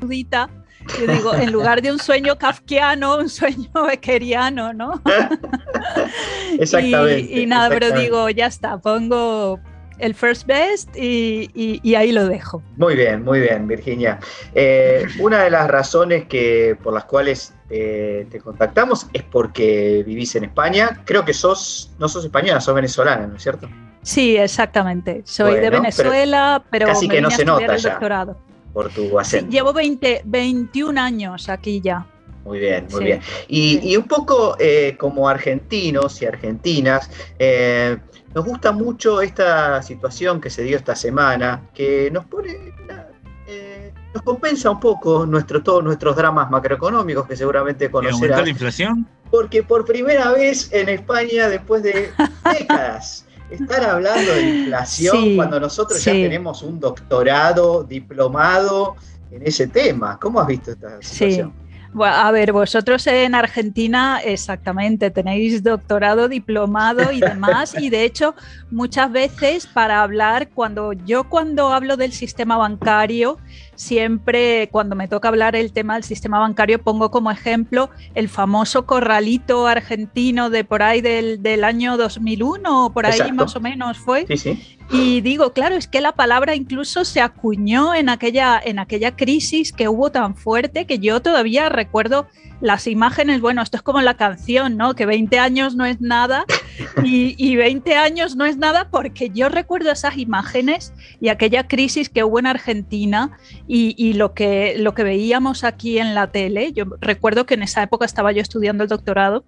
erudita. Yo digo, en lugar de un sueño kafkiano, un sueño bequeriano, ¿no? Exactamente. Y, y nada, pero digo, ya está, pongo el first best y, y- y ahí lo dejo. Muy bien, muy bien, Virginia. Eh, una de las razones que, por las cuales eh, te contactamos es porque vivís en España. Creo que sos, no sos española, sos venezolana, ¿no es cierto? Sí, exactamente. Soy de Bueno, pero Venezuela, pero, casi me que no se nota ya. Por tu Sí, acento. llevo 20, 21 años aquí ya. Muy bien, muy Sí. bien. Y, y un poco eh, como argentinos y argentinas, eh, nos gusta mucho esta situación que se dio esta semana, que nos pone, eh, nos compensa un poco nuestro, todos nuestros dramas macroeconómicos que seguramente ¿Y aumentó conocerás. la inflación? Porque por primera vez en España, después de décadas, estar hablando de inflación Sí, cuando nosotros ya tenemos un doctorado, diplomado en ese tema. ¿Cómo has visto esta Sí. situación? A ver, vosotros en Argentina, exactamente, tenéis doctorado, diplomado y demás, y de hecho, muchas veces para hablar, cuando yo cuando hablo del sistema bancario, siempre cuando me toca hablar el tema del sistema bancario pongo como ejemplo el famoso corralito argentino de por ahí del, del año 2001 o por ahí más o menos fue. Sí, sí. Y digo, claro, es que la palabra incluso se acuñó en aquella, en aquella crisis que hubo tan fuerte que yo todavía recuerdo las imágenes, bueno, esto es como la canción, ¿no? Que 20 años no es nada y, y 20 años no es nada porque yo recuerdo esas imágenes y aquella crisis que hubo en Argentina y, y lo, que, lo que veíamos aquí en la tele. Yo recuerdo que en esa época estaba yo estudiando el doctorado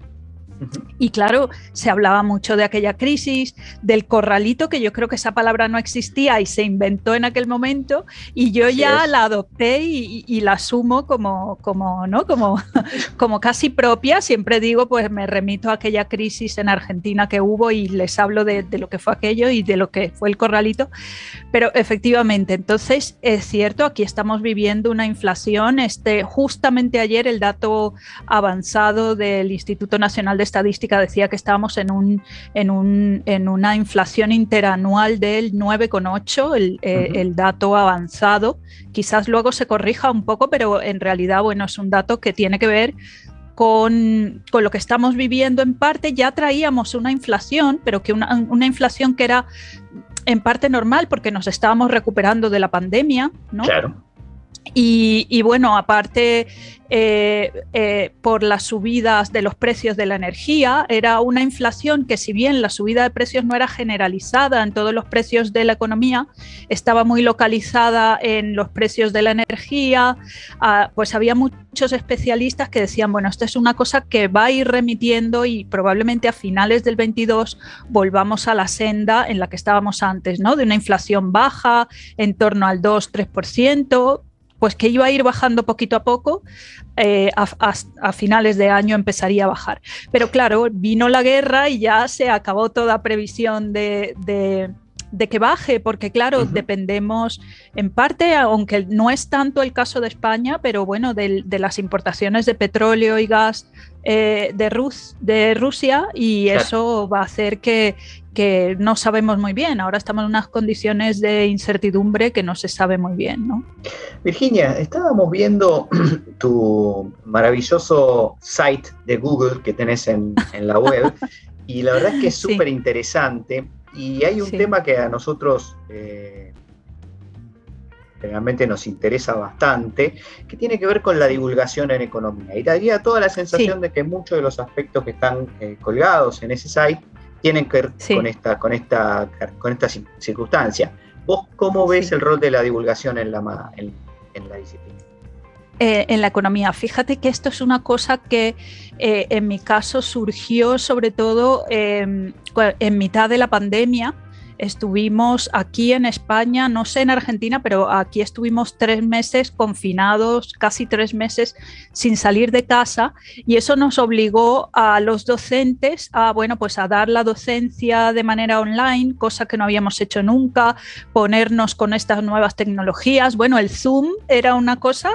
y claro, se hablaba mucho de aquella crisis, del corralito, que yo creo que esa palabra no existía y se inventó en aquel momento, y yo Así ya es. la adopté y, y la asumo como, como, ¿no? como, como casi propia. Siempre digo, pues me remito a aquella crisis en Argentina que hubo y les hablo de, de lo que fue aquello y de lo que fue el corralito. Pero efectivamente, entonces es cierto, aquí estamos viviendo una inflación. Este, justamente ayer el dato avanzado del Instituto Nacional de Estadística decía que estábamos en, un, en, un, en una inflación interanual del 9,8, el, eh, Ujú. el dato avanzado. Quizás luego se corrija un poco, pero en realidad, bueno, es un dato que tiene que ver con, con lo que estamos viviendo en parte. Ya traíamos una inflación, pero que una, una inflación que era en parte normal porque nos estábamos recuperando de la pandemia, ¿no? Claro. Y, bueno, aparte, eh, eh, por las subidas de los precios de la energía, era una inflación que si bien la subida de precios no era generalizada en todos los precios de la economía, estaba muy localizada en los precios de la energía, ah, pues había muchos especialistas que decían, bueno, esto es una cosa que va a ir remitiendo y probablemente a finales del 22 volvamos a la senda en la que estábamos antes, ¿no? De una inflación baja, en torno al 2-3%, pues que iba a ir bajando poquito a poco, eh, a, a- a finales de año empezaría a bajar. Pero claro, vino la guerra y ya se acabó toda previsión de, de- de que baje, porque claro, dependemos en parte, aunque no es tanto el caso de España, pero bueno, de, las importaciones de petróleo y gas eh, de, Rus- de Rusia y Claro. eso va a hacer que, que no sabemos muy bien. Ahora estamos en unas condiciones de incertidumbre que no se sabe muy bien, ¿no? Virginia, estábamos viendo tu maravilloso site de Google que tenés en, en la web y la verdad es que es súper interesante y hay un Sí. tema que a nosotros eh, realmente nos interesa bastante, que tiene que ver con la divulgación en economía. Y daría toda la sensación Sí. de que muchos de los aspectos que están eh, colgados en ese site tienen que ver Sí. con esta, con esta, con esta cir- circunstancia. ¿Vos cómo ves Sí. el rol de la divulgación en la, en- en la disciplina? eh, en la economía. Fíjate que esto es una cosa que eh, en mi caso surgió sobre todo eh, en mitad de la pandemia. Estuvimos aquí en España, no sé en Argentina, pero aquí estuvimos tres meses confinados, casi tres meses sin salir de casa y eso nos obligó a los docentes a, bueno, pues a dar la docencia de manera online, cosa que no habíamos hecho nunca, ponernos con estas nuevas tecnologías. Bueno, el Zoom era una cosa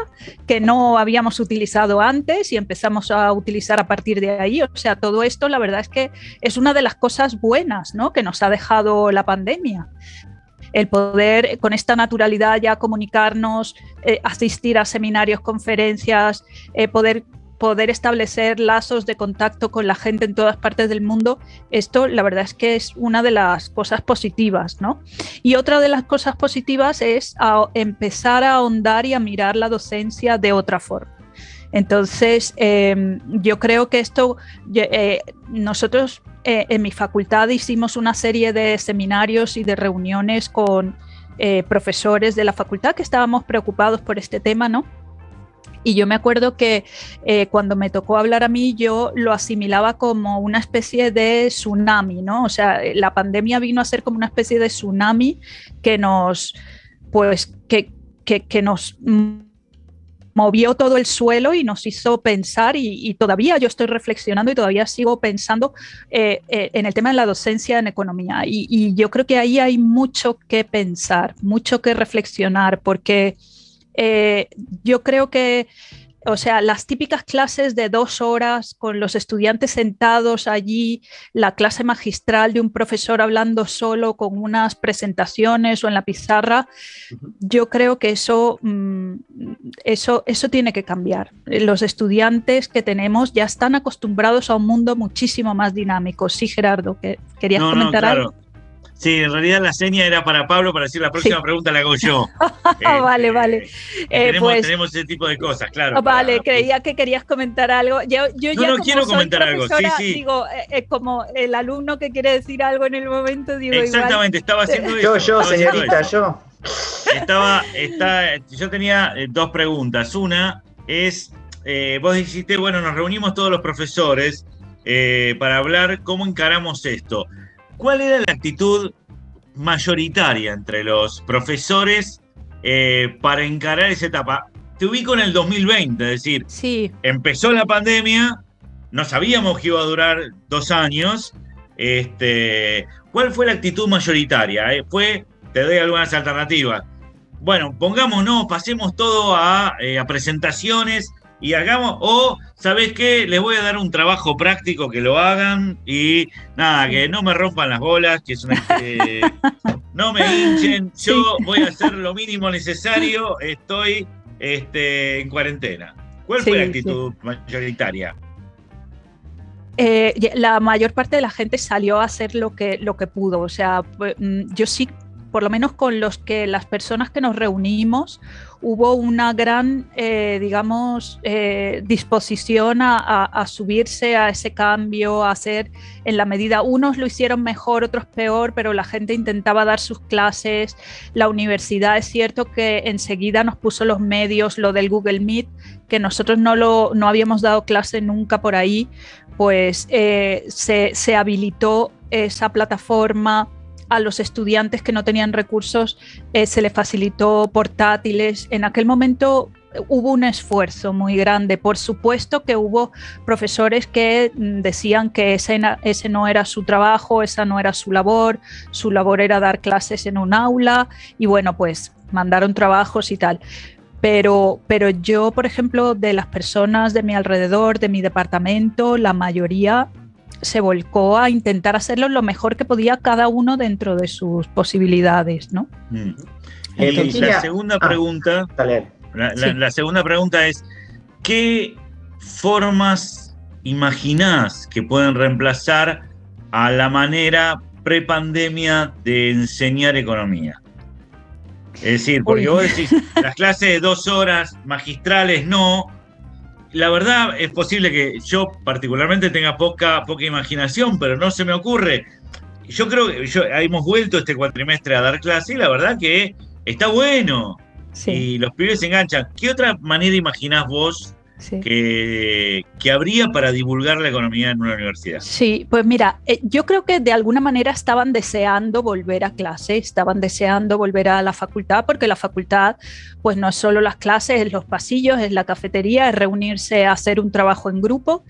que no habíamos utilizado antes y empezamos a utilizar a partir de ahí. O sea, todo esto la verdad es que es una de las cosas buenas ¿no? que nos ha dejado la pandemia. El poder con esta naturalidad ya comunicarnos, eh, asistir a seminarios, conferencias, eh, poder poder establecer lazos de contacto con la gente en todas partes del mundo, esto la verdad es que es una de las cosas positivas, ¿no? Y otra de las cosas positivas es empezar a ahondar y a mirar la docencia de otra forma. Entonces, eh, yo creo que esto, eh, nosotros eh, en mi facultad hicimos una serie de seminarios y de reuniones con eh, profesores de la facultad que estábamos preocupados por este tema, ¿no? Y yo me acuerdo que cuando me tocó hablar a mí, yo lo asimilaba como una especie de tsunami, ¿no? O sea, la pandemia vino a ser como una especie de tsunami que nos, pues, que, que, que nos movió todo el suelo y nos hizo pensar y, todavía yo estoy reflexionando y todavía sigo pensando eh, eh, en el tema de la docencia en economía. Y, y, yo creo que ahí hay mucho que pensar, mucho que reflexionar porque eh, yo creo que o sea, las típicas clases de dos horas con los estudiantes sentados allí, la clase magistral de un profesor hablando solo con unas presentaciones o en la pizarra, yo creo que eso, mm, eso, eso tiene que cambiar. Los estudiantes que tenemos ya están acostumbrados a un mundo muchísimo más dinámico. Sí, Gerardo, que querías No, no, comentar claro. algo. Sí, en realidad la seña era para Pablo para decir la próxima pregunta la hago yo. vale, vale. Y Eh, tenemos, pues- tenemos ese tipo de cosas, claro. Ah, vale, para- creía que querías comentar algo. Yo, yo No, ya no, como quiero soy comentar algo, sí, sí. Digo, eh, eh, como el alumno que quiere decir algo en el momento, digo Exactamente, estaba haciendo eso. Yo, yo, señorita, yo. Estaba, está, yo tenía eh, dos preguntas. Una es, eh, vos dijiste, bueno, nos reunimos todos los profesores eh, para hablar cómo encaramos esto. ¿Cuál era la actitud mayoritaria entre los profesores eh, para encarar esa etapa? Te ubico en el 2020, es decir, Sí, empezó la pandemia, no sabíamos que iba a durar dos años. Este, ¿Cuál fue la actitud mayoritaria? eh? Fue, te doy algunas alternativas. Bueno, pongámonos, pasemos todo a, eh, a presentaciones y hagamos, o, ¿sabes qué? Les voy a dar un trabajo práctico que lo hagan y nada, que no me rompan las bolas, que es una... eh, no me hinchen, yo voy a hacer lo mínimo necesario, estoy este, en cuarentena. ¿Cuál fue la actitud mayoritaria? Eh, la mayor parte de la gente salió a hacer lo que, lo que pudo. O sea, pues, mm, yo sí, por lo menos con los que las personas que nos reunimos, hubo una gran, eh, digamos, eh, disposición a, subirse a ese cambio, a hacer en la medida, unos lo hicieron mejor, otros peor, pero la gente intentaba dar sus clases. La universidad es cierto que enseguida nos puso los medios, lo del Google Meet, que nosotros no, lo, no habíamos dado clase nunca por ahí, pues eh, se, se habilitó esa plataforma a los estudiantes que no tenían recursos, eh, se les facilitó portátiles. En aquel momento eh, hubo un esfuerzo muy grande. Por supuesto que hubo profesores que mm, decían que ese, ese no era su trabajo, esa no era su labor, su labor era dar clases en un aula y bueno, pues mandaron trabajos y tal. Pero, pero yo, por ejemplo, de las personas de mi alrededor, de mi departamento, la mayoría se volcó a intentar hacerlo lo mejor que podía cada uno dentro de sus posibilidades, ¿no? Mm. Eh, la segunda ah. pregunta, Dale. la, la- Sí. la segunda pregunta es, ¿qué formas imaginás que pueden reemplazar a la manera prepandemia de enseñar economía? Es decir, porque Uy. vos decís, las clases de dos horas magistrales no. La verdad es posible que yo particularmente tenga poca, poca imaginación, pero no se me ocurre. Yo creo que yo, hemos vuelto este cuatrimestre a dar clase y la verdad que está bueno. Sí, Y los pibes se enganchan. ¿Qué otra manera imaginás vos sí. que, que habría para divulgar la economía en una universidad? Sí, pues mira, eh, yo creo que de alguna manera estaban deseando volver a clase, estaban deseando volver a la facultad, porque la facultad, pues no es solo las clases, es los pasillos, es la cafetería, es reunirse a hacer un trabajo en grupo.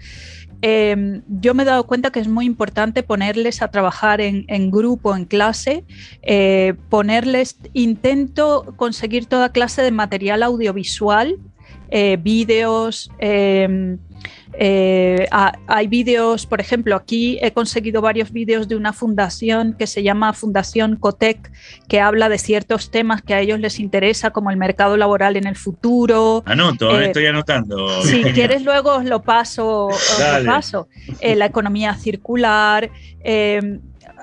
Eh, yo me he dado cuenta que es muy importante ponerles a trabajar en, en grupo, en clase, eh, ponerles, intento conseguir toda clase de material audiovisual, eh, vídeos, eh, eh, ha- hay vídeos, por ejemplo, aquí he conseguido varios vídeos de una fundación que se llama Fundación Cotec, que habla de ciertos temas que a ellos les interesa, como el mercado laboral en el futuro. Anoto, eh, Eh, estoy anotando. Si quieres luego os lo paso, os lo paso. Eh, la economía circular.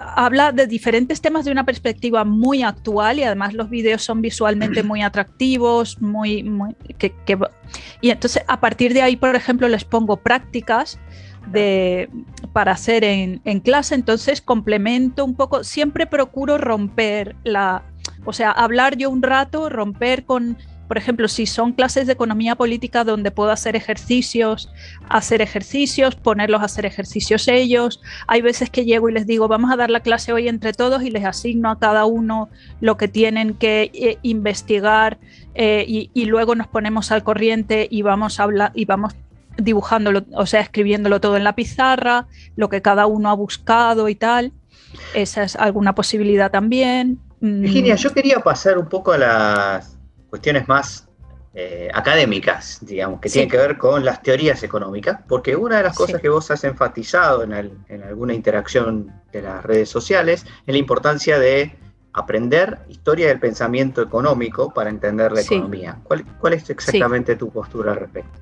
Habla de diferentes temas de una perspectiva muy actual y además los vídeos son visualmente muy atractivos, muy, muy que, que- y entonces a partir de ahí, por ejemplo, les pongo prácticas de, para hacer en, en clase, entonces complemento un poco, siempre procuro romper la, o sea, hablar yo un rato, romper con, por ejemplo, si son clases de economía política donde puedo hacer ejercicios, hacer ejercicios, ponerlos a hacer ejercicios ellos. Hay veces que llego y les digo, vamos a dar la clase hoy entre todos y les asigno a cada uno lo que tienen que eh, investigar eh, y, y luego nos ponemos al corriente y vamos a hablar y vamos dibujándolo, o sea, escribiéndolo todo en la pizarra, lo que cada uno ha buscado y tal. Esa es alguna posibilidad también. Mm, Virginia, yo quería pasar un poco a las cuestiones más eh, académicas, digamos, que Sí. tienen que ver con las teorías económicas, porque una de las cosas Sí. que vos has enfatizado en, el- en alguna interacción de las redes sociales es la importancia de aprender historia del pensamiento económico para entender la Sí. economía. ¿Cuál, cuál es exactamente tu postura al respecto?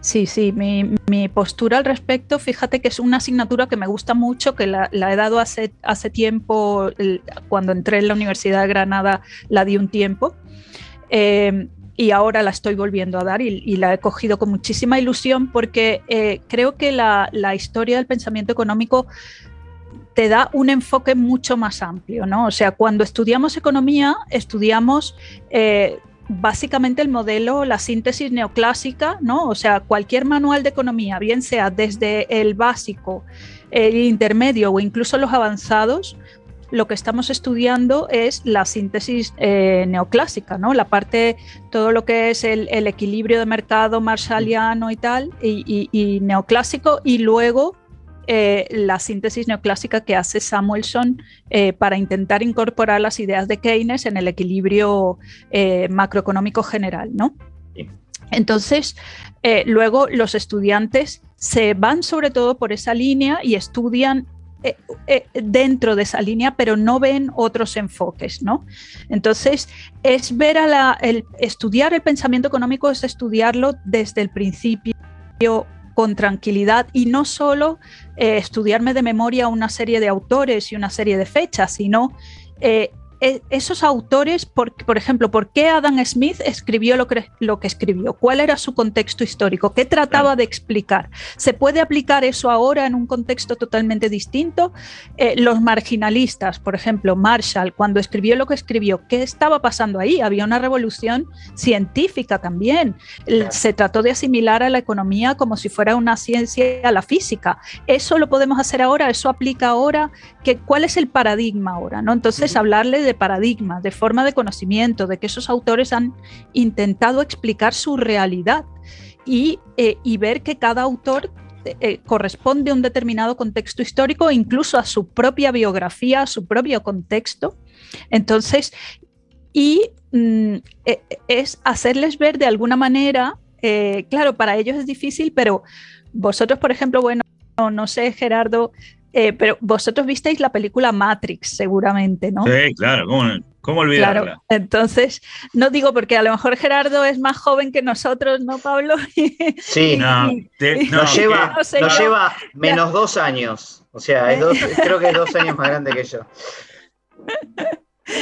Sí, sí, mi, mi postura al respecto, fíjate que es una asignatura que me gusta mucho, que la, la he dado hace, hace tiempo, el- cuando entré en la Universidad de Granada la di un tiempo, eh, y ahora la estoy volviendo a dar y, la he cogido con muchísima ilusión porque eh, creo que la, la historia del pensamiento económico te da un enfoque mucho más amplio, ¿no? O sea, cuando estudiamos economía, estudiamos eh, básicamente el modelo, la síntesis neoclásica, ¿no? O sea, cualquier manual de economía, bien sea desde el básico, el intermedio o incluso los avanzados, lo que estamos estudiando es la síntesis eh, neoclásica, ¿no? La parte, todo lo que es el, el equilibrio de mercado marshalliano y tal, y, y- y neoclásico, y luego eh, la síntesis neoclásica que hace Samuelson eh, para intentar incorporar las ideas de Keynes en el equilibrio eh, macroeconómico general, ¿no? Sí. Entonces, luego los estudiantes se van sobre todo por esa línea y estudian eh, eh, dentro de esa línea, pero no ven otros enfoques, ¿no? Entonces, es ver el estudiar el pensamiento económico es estudiarlo desde el principio con tranquilidad y no solo eh, estudiarme de memoria una serie de autores y una serie de fechas, sino esos autores, por, por ejemplo, ¿por qué Adam Smith escribió lo que, lo que escribió? ¿Cuál era su contexto histórico? ¿Qué trataba de explicar? ¿Se puede aplicar eso ahora en un contexto totalmente distinto? Eh, los marginalistas, por ejemplo, Marshall, cuando escribió lo que escribió, ¿qué estaba pasando ahí? Había una revolución científica también. Se trató de asimilar a la economía como si fuera una ciencia a la física. Eso lo podemos hacer ahora, eso aplica ahora. Que, ¿Cuál es el paradigma ahora? ¿no? Entonces, hablarle de paradigma, de forma de conocimiento, de que esos autores han intentado explicar su realidad y, eh, y ver que cada autor eh, corresponde a un determinado contexto histórico, incluso a su propia biografía, a su propio contexto. Entonces, y mm, eh, es hacerles ver de alguna manera, eh, claro, para ellos es difícil, pero vosotros, por ejemplo, bueno, no, no sé, Gerardo, eh, pero vosotros visteis la película Matrix, seguramente, ¿no? Sí, claro, ¿cómo, cómo olvidarla? Claro, entonces, no digo porque a lo mejor Gerardo es más joven que nosotros, ¿no, Pablo? Sí, No, te- no, nos lleva, no sé, nos yo- lleva menos dos años. O sea, es dos- creo que es dos años más grande que yo.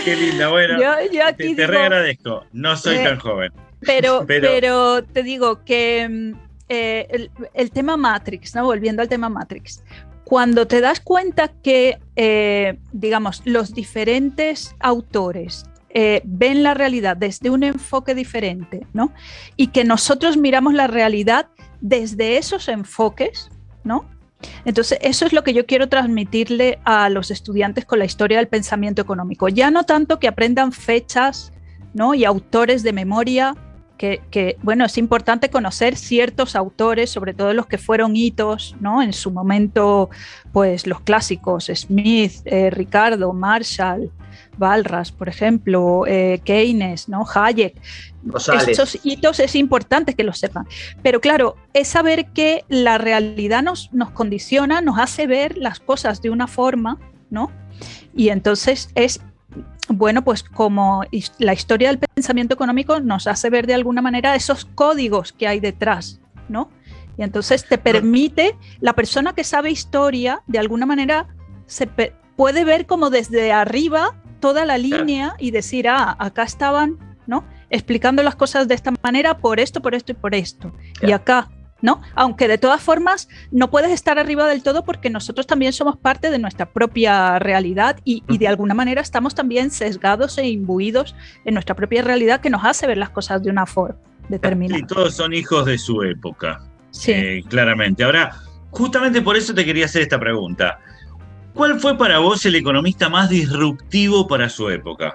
Qué linda, bueno. Yo, yo aquí te, te digo, re agradezco. No soy Eh, tan joven. pero, pero- pero... te digo que mm, eh, el, el tema Matrix, ¿no? Volviendo al tema Matrix. Cuando te das cuenta que, eh, digamos, los diferentes autores eh, ven la realidad desde un enfoque diferente, ¿no? Y que nosotros miramos la realidad desde esos enfoques, ¿no? Entonces, eso es lo que yo quiero transmitirle a los estudiantes con la historia del pensamiento económico. Ya no tanto que aprendan fechas ¿no? y autores de memoria, que, que, bueno, es importante conocer ciertos autores, sobre todo los que fueron hitos, ¿no? En su momento, pues los clásicos, Smith, eh, Ricardo, Marshall, Balras, por ejemplo, eh, Keynes, ¿no? Hayek. Rosales. Estos hitos es importante que los sepan. Pero claro, es saber que la realidad nos, nos condiciona, nos hace ver las cosas de una forma, ¿no? Y entonces es bueno, pues como la historia del pensamiento económico nos hace ver de alguna manera esos códigos que hay detrás, ¿no? Y entonces te permite, la persona que sabe historia, de alguna manera, se puede ver como desde arriba toda la línea y decir, ah, acá estaban, ¿no? Explicando las cosas de esta manera por esto, por esto y por esto. Y acá, ¿no? Aunque de todas formas no puedes estar arriba del todo porque nosotros también somos parte de nuestra propia realidad y, y de alguna manera estamos también sesgados e imbuidos en nuestra propia realidad que nos hace ver las cosas de una forma Y determinada. todos son hijos de su época, Sí. eh, claramente. Ahora, justamente por eso te quería hacer esta pregunta. ¿Cuál fue para vos el economista más disruptivo para su época?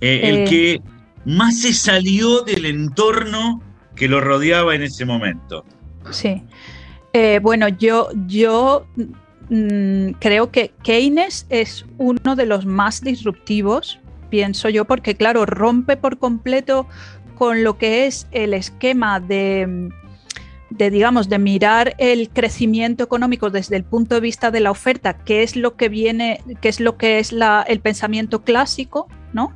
Eh, Eh. El que más se salió del entorno que lo rodeaba en ese momento. Sí. Eh, bueno, yo, yo mm, creo que Keynes es uno de los más disruptivos, pienso yo, porque claro, rompe por completo con lo que es el esquema de, de, digamos, de mirar el crecimiento económico desde el punto de vista de la oferta, que es lo que viene, que es lo que es el pensamiento clásico, ¿no?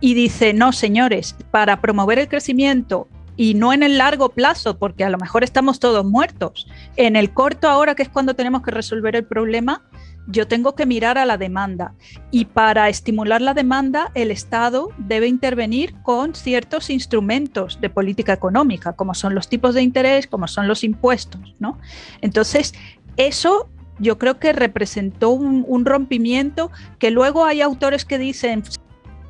Y dice, no, señores, para promover el crecimiento y no en el largo plazo, porque a lo mejor estamos todos muertos, en el corto ahora, que es cuando tenemos que resolver el problema, yo tengo que mirar a la demanda. Y para estimular la demanda, el Estado debe intervenir con ciertos instrumentos de política económica, como son los tipos de interés, como son los impuestos. ¿no? Entonces, eso yo creo que representó un, un rompimiento que luego hay autores que dicen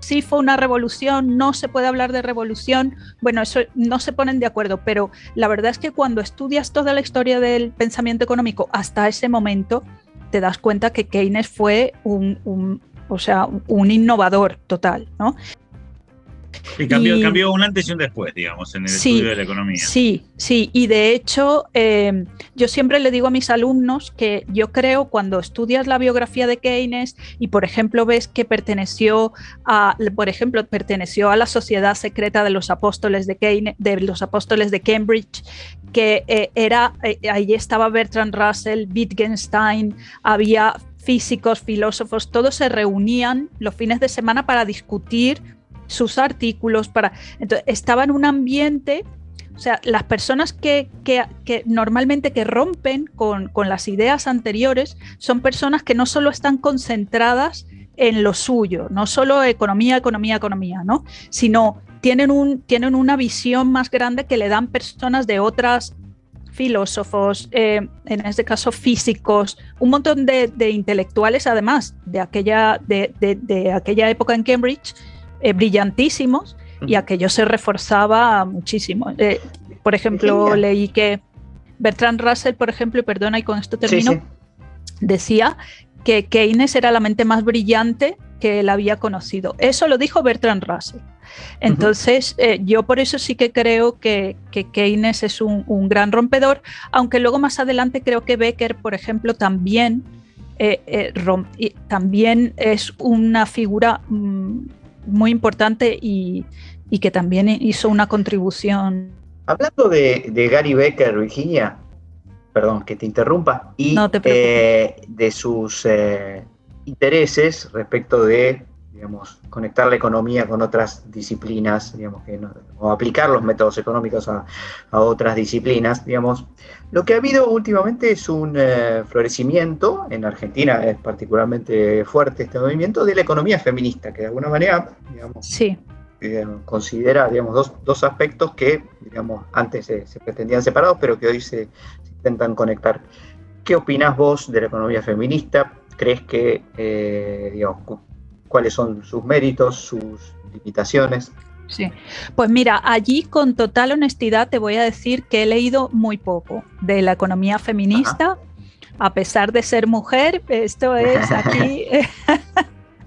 sí fue una revolución, no se puede hablar de revolución, bueno, eso no se ponen de acuerdo, pero la verdad es que cuando estudias toda la historia del pensamiento económico hasta ese momento, te das cuenta que Keynes fue un, un o sea, un innovador total, ¿no? Sí, cambió, Y- cambió un antes y un después, digamos, en el Sí, estudio de la economía. Sí, sí, y de hecho eh, yo siempre le digo a mis alumnos que yo creo cuando estudias la biografía de Keynes y por ejemplo ves que perteneció a, por ejemplo, perteneció a la sociedad secreta de los apóstoles de Keynes, de los apóstoles de Cambridge, que eh, era, eh, ahí estaba Bertrand Russell, Wittgenstein, había físicos, filósofos, todos se reunían los fines de semana para discutir sus artículos, para entonces estaba en un ambiente, o sea, las personas que, que- que normalmente que rompen con, con las ideas anteriores son personas que no solo están concentradas en lo suyo, no solo economía, economía, economía, ¿no? Sino tienen, un, tienen una visión más grande que le dan personas de otras filósofos, eh, en este caso físicos, un montón de, de intelectuales además de aquella, de, de- de aquella época en Cambridge, eh, brillantísimos, y aquello se reforzaba muchísimo. Eh, por ejemplo, leí que Bertrand Russell, por ejemplo, y perdona, y con esto termino, sí. decía que Keynes era la mente más brillante que él había conocido. Eso lo dijo Bertrand Russell. Entonces, eh, yo por eso sí que creo que, que Keynes es un, un gran rompedor, aunque luego más adelante creo que Becker, por ejemplo, también, eh, eh, también es una figura mm, muy importante y, y que también hizo una contribución. Hablando de, de Gary Becker, Virginia, perdón que te interrumpa, y No te preocupes. eh, de sus eh, intereses respecto de, digamos, conectar la economía con otras disciplinas, digamos, que no- o aplicar los métodos económicos a, a otras disciplinas, digamos. Lo que ha habido últimamente es un eh, florecimiento, en Argentina es particularmente fuerte este movimiento, de la economía feminista, que de alguna manera, digamos, Sí. eh, considera digamos, dos, dos aspectos que digamos, antes se, se pretendían separados, pero que hoy se, se intentan conectar. ¿Qué opinás vos de la economía feminista? ¿Crees que, eh, digamos, cuáles son sus méritos, sus limitaciones? Sí, pues mira, allí con total honestidad te voy a decir que he leído muy poco de la economía feminista, a pesar de ser mujer, esto es aquí,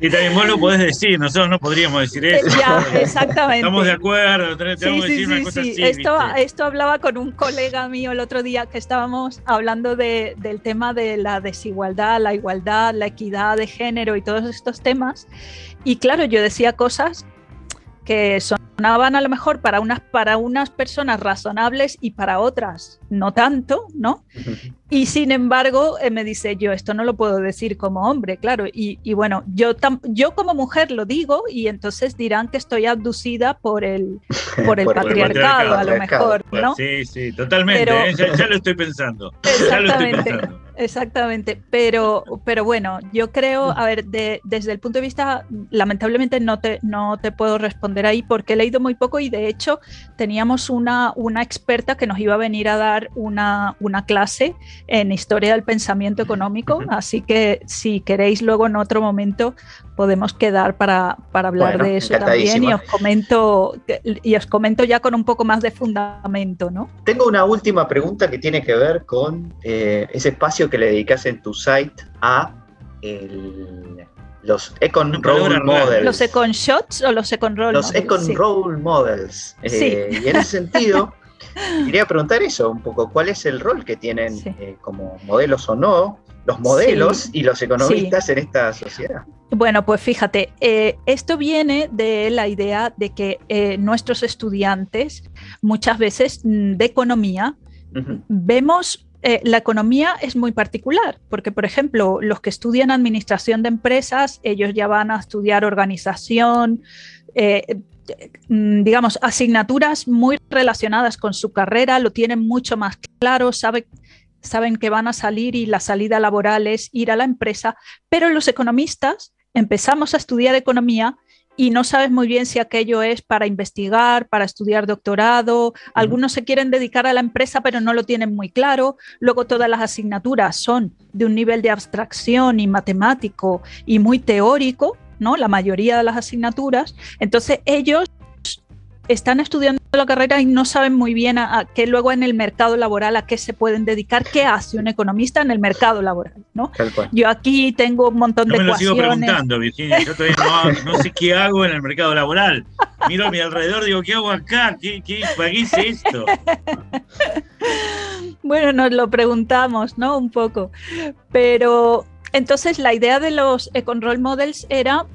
Y también vos lo podés decir, nosotros no podríamos decir eso. ya, exactamente. Estamos de acuerdo, tenemos Sí, que sí, decir una sí, cosa sí. así. Esto, ¿viste? esto hablaba con un colega mío el otro día que estábamos hablando de- del tema de la desigualdad, la igualdad, la equidad de género y todos estos temas. Y claro, yo decía cosas que sonaban a lo mejor para unas, para unas personas razonables y para otras no tanto, ¿no? Y sin embargo, eh, me dice, yo esto no lo puedo decir como hombre, claro. Y, y bueno, yo, tam- yo como mujer lo digo y entonces dirán que estoy abducida por el, por el Por el patriarcado, a lo mejor, ¿no? Sí, sí, totalmente. Pero- ¿eh? Ya, ya lo estoy pensando. Ya lo estoy Exactamente. pensando. Exactamente, pero, pero bueno, yo creo, a ver, de- desde el punto de vista, lamentablemente no te, no te puedo responder ahí porque he leído muy poco y de hecho teníamos una, una experta que nos iba a venir a dar una, una clase en historia del pensamiento económico, así que si queréis luego en otro momento podemos quedar para, para hablar Bueno, de eso también y os comento y os comento ya con un poco más de fundamento, ¿no? Tengo una última pregunta que tiene que ver con eh, ese espacio que le dedicas en tu site a el- los Econ Role rara. Models. ¿Los Econ Shots o los Econ Roll? los Models? Econ Sí. Role Models. Eh, Sí. Y en ese sentido, quería preguntar eso un poco, ¿cuál es el rol que tienen Sí. eh, como modelos o no los modelos Sí. y los economistas en esta sociedad. Bueno, pues fíjate, eh, esto viene de la idea de que eh, nuestros estudiantes muchas veces mm, de economía vemos eh, la economía es muy particular, porque por ejemplo, los que estudian administración de empresas, ellos ya van a estudiar organización, eh, mm, digamos, asignaturas muy relacionadas con su carrera, lo tienen mucho más claro, sabe- saben que van a salir y la salida laboral es ir a la empresa, pero los economistas empezamos a estudiar economía y no sabes muy bien si aquello es para investigar, para estudiar doctorado. Algunos se quieren dedicar a la empresa, pero no lo tienen muy claro. Luego todas las asignaturas son de un nivel de abstracción y matemático y muy teórico, ¿no? La mayoría de las asignaturas. Entonces ellos están estudiando la carrera y no saben muy bien a, a qué luego en el mercado laboral a qué se pueden dedicar, qué hace un economista en el mercado laboral, ¿no? Yo aquí tengo un montón No de me lo sigo preguntando, Virginia. Yo todavía no, no sé qué hago en el mercado laboral. Miro a mi alrededor, digo, ¿qué hago acá? ¿Qué, qué, ¿Para qué hice esto? Bueno, nos lo preguntamos, ¿no? Un poco. Pero entonces la idea de los Econ Role Models era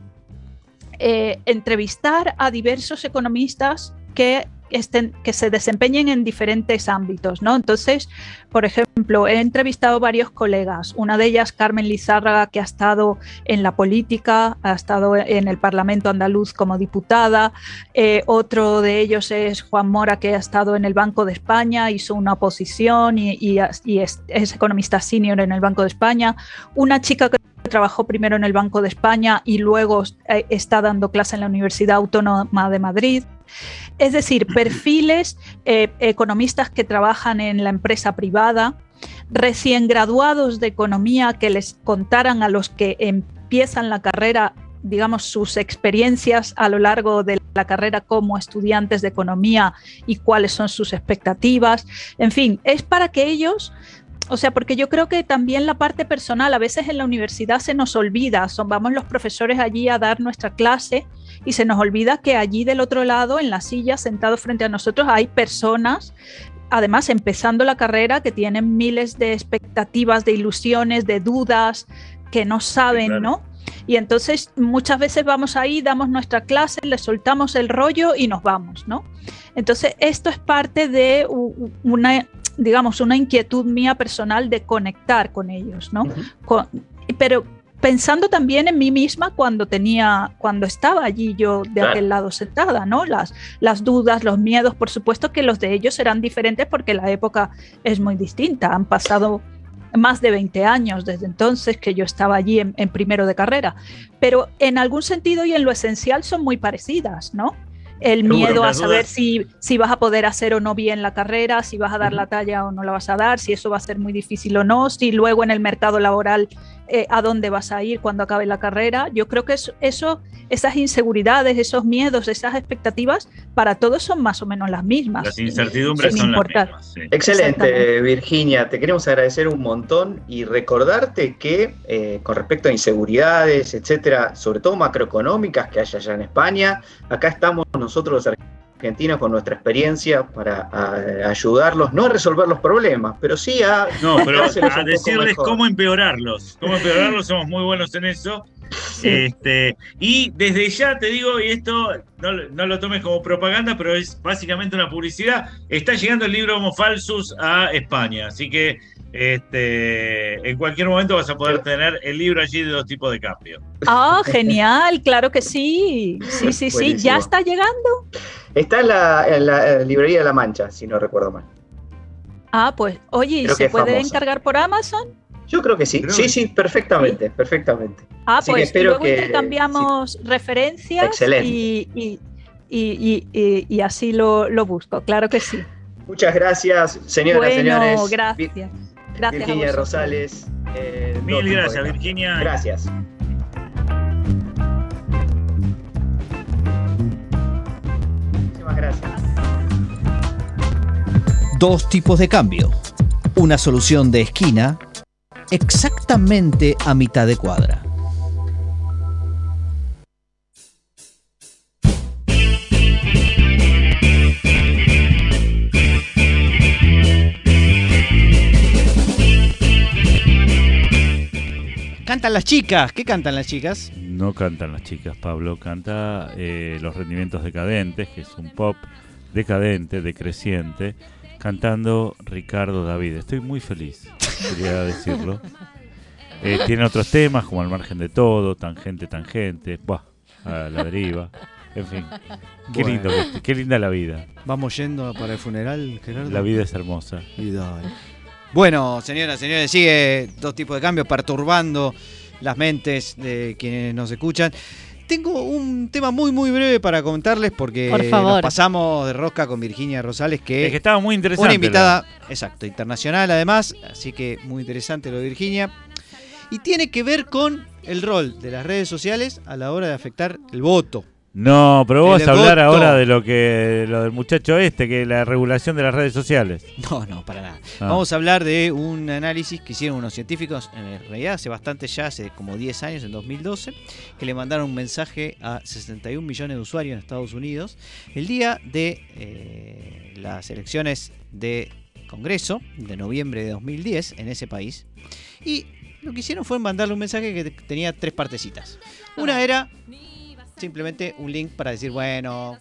eh, entrevistar a diversos economistas que, estén, que se desempeñen en diferentes ámbitos, ¿no? Entonces, por ejemplo, he entrevistado varios colegas, una de ellas Carmen Lizárraga, que ha estado en la política, ha estado en el Parlamento andaluz como diputada, eh, otro de ellos es Juan Mora, que ha estado en el Banco de España, hizo una oposición y, es, es economista senior en el Banco de España, una chica que trabajó primero en el Banco de España y luego eh, está dando clase en la Universidad Autónoma de Madrid. Es decir, perfiles eh, economistas que trabajan en la empresa privada, recién graduados de economía que les contaran a los que empiezan la carrera, digamos, sus experiencias a lo largo de la carrera como estudiantes de economía y cuáles son sus expectativas. En fin, es para que ellos o sea, porque yo creo que también la parte personal, a veces en la universidad se nos olvida, son, vamos los profesores allí a dar nuestra clase y se nos olvida que allí del otro lado, en la silla, sentado frente a nosotros, hay personas, además empezando la carrera, que tienen miles de expectativas, de ilusiones, de dudas, que no saben, claro. ¿no? Y entonces muchas veces vamos ahí, damos nuestra clase, le soltamos el rollo y nos vamos, ¿no? Entonces esto es parte de u- digamos, una inquietud mía personal de conectar con ellos, ¿no? Con- pero pensando también en mí misma cuando tenía, cuando estaba allí yo de Claro. aquel lado sentada, ¿no? Las, las dudas, los miedos, por supuesto que los de ellos serán diferentes porque la época es muy distinta. Han pasado más de 20 años desde entonces que yo estaba allí en, en primero de carrera, pero en algún sentido y en lo esencial son muy parecidas, ¿no? El miedo a saber si, si vas a poder hacer o no bien la carrera, si vas a dar la talla o no la vas a dar, si eso va a ser muy difícil o no, si luego en el mercado laboral eh, a dónde vas a ir cuando acabe la carrera. Yo creo que eso, eso, esas inseguridades, esos miedos, esas expectativas, para todos son más o menos las mismas. Las incertidumbres Sin son las mismas. sí. Excelente. Virginia. Te queremos agradecer un montón y recordarte que eh, con respecto a inseguridades, etcétera, sobre todo macroeconómicas que hay allá en España, acá estamos nosotros los argentinos con nuestra experiencia para a- ayudarlos, no a resolver los problemas, pero sí a No, pero a decirles mejor. cómo empeorarlos. Cómo empeorarlos, somos muy buenos en eso. Este, y desde ya te digo, y esto no, lo- no lo tomes como propaganda, pero es básicamente una publicidad. Está llegando el libro Homo Falsus a España, así que este, en cualquier momento vas a poder tener el libro allí de dos tipos de cambio. Ah, genial, claro que sí. Sí, sí, sí, Buenísimo. ya está llegando. Está en la, en la, librería de La Mancha, si no recuerdo mal. Ah, pues, oye, ¿y se puede famosa. encargar por Amazon? Yo creo que sí. Creo sí, que sí, perfectamente, perfectamente. Ah, Así que pues espero luego que- intercambiamos referencias Excelente. y, y, y- y- así lo, lo busco, claro que sí. Muchas gracias, señoras, bueno, señores. Gracias. Gracias Virginia. Rosales. eh, Mil gracias. Virginia. Gracias. Muchísimas gracias. Dos tipos de cambio. Una solución de esquina exactamente a mitad de cuadra. cantan las chicas. ¿Qué cantan las chicas? No cantan las chicas, Pablo. Canta eh, Los Rendimientos Decadentes, que es un pop decadente, decreciente, cantando Ricardo David. Estoy muy feliz, quería decirlo. Eh, tiene otros temas como Al margen de todo, Tangente, Tangente, buah, a la deriva. En fin, qué, Bueno. lindo, que- qué linda la vida. Vamos yendo para el funeral, Gerardo. La vida es hermosa. Y dale. Bueno, señoras, señores, sigue dos tipos de cambios perturbando las mentes de quienes nos escuchan. Tengo un tema muy, muy breve para contarles porque Por favor. nos pasamos de rosca con Virginia Rosales, que Es que estaba muy interesante. una invitada, exacto, internacional además, así que muy interesante lo de Virginia. Y tiene que ver con el rol de las redes sociales a la hora de afectar el voto. No, pero vos vas a hablar voto. ahora de lo que lo del muchacho este, que la regulación de las redes sociales. No, no, para nada. Ah. Vamos a hablar de un análisis que hicieron unos científicos, en realidad hace bastante ya, hace como 10 años, en 2012, que le mandaron un mensaje a 61 millones de usuarios en Estados Unidos el día de eh, las elecciones de Congreso de noviembre de 2010 en ese país. Y lo que hicieron fue mandarle un mensaje que tenía tres partecitas. Una era simplemente un link para decir, bueno,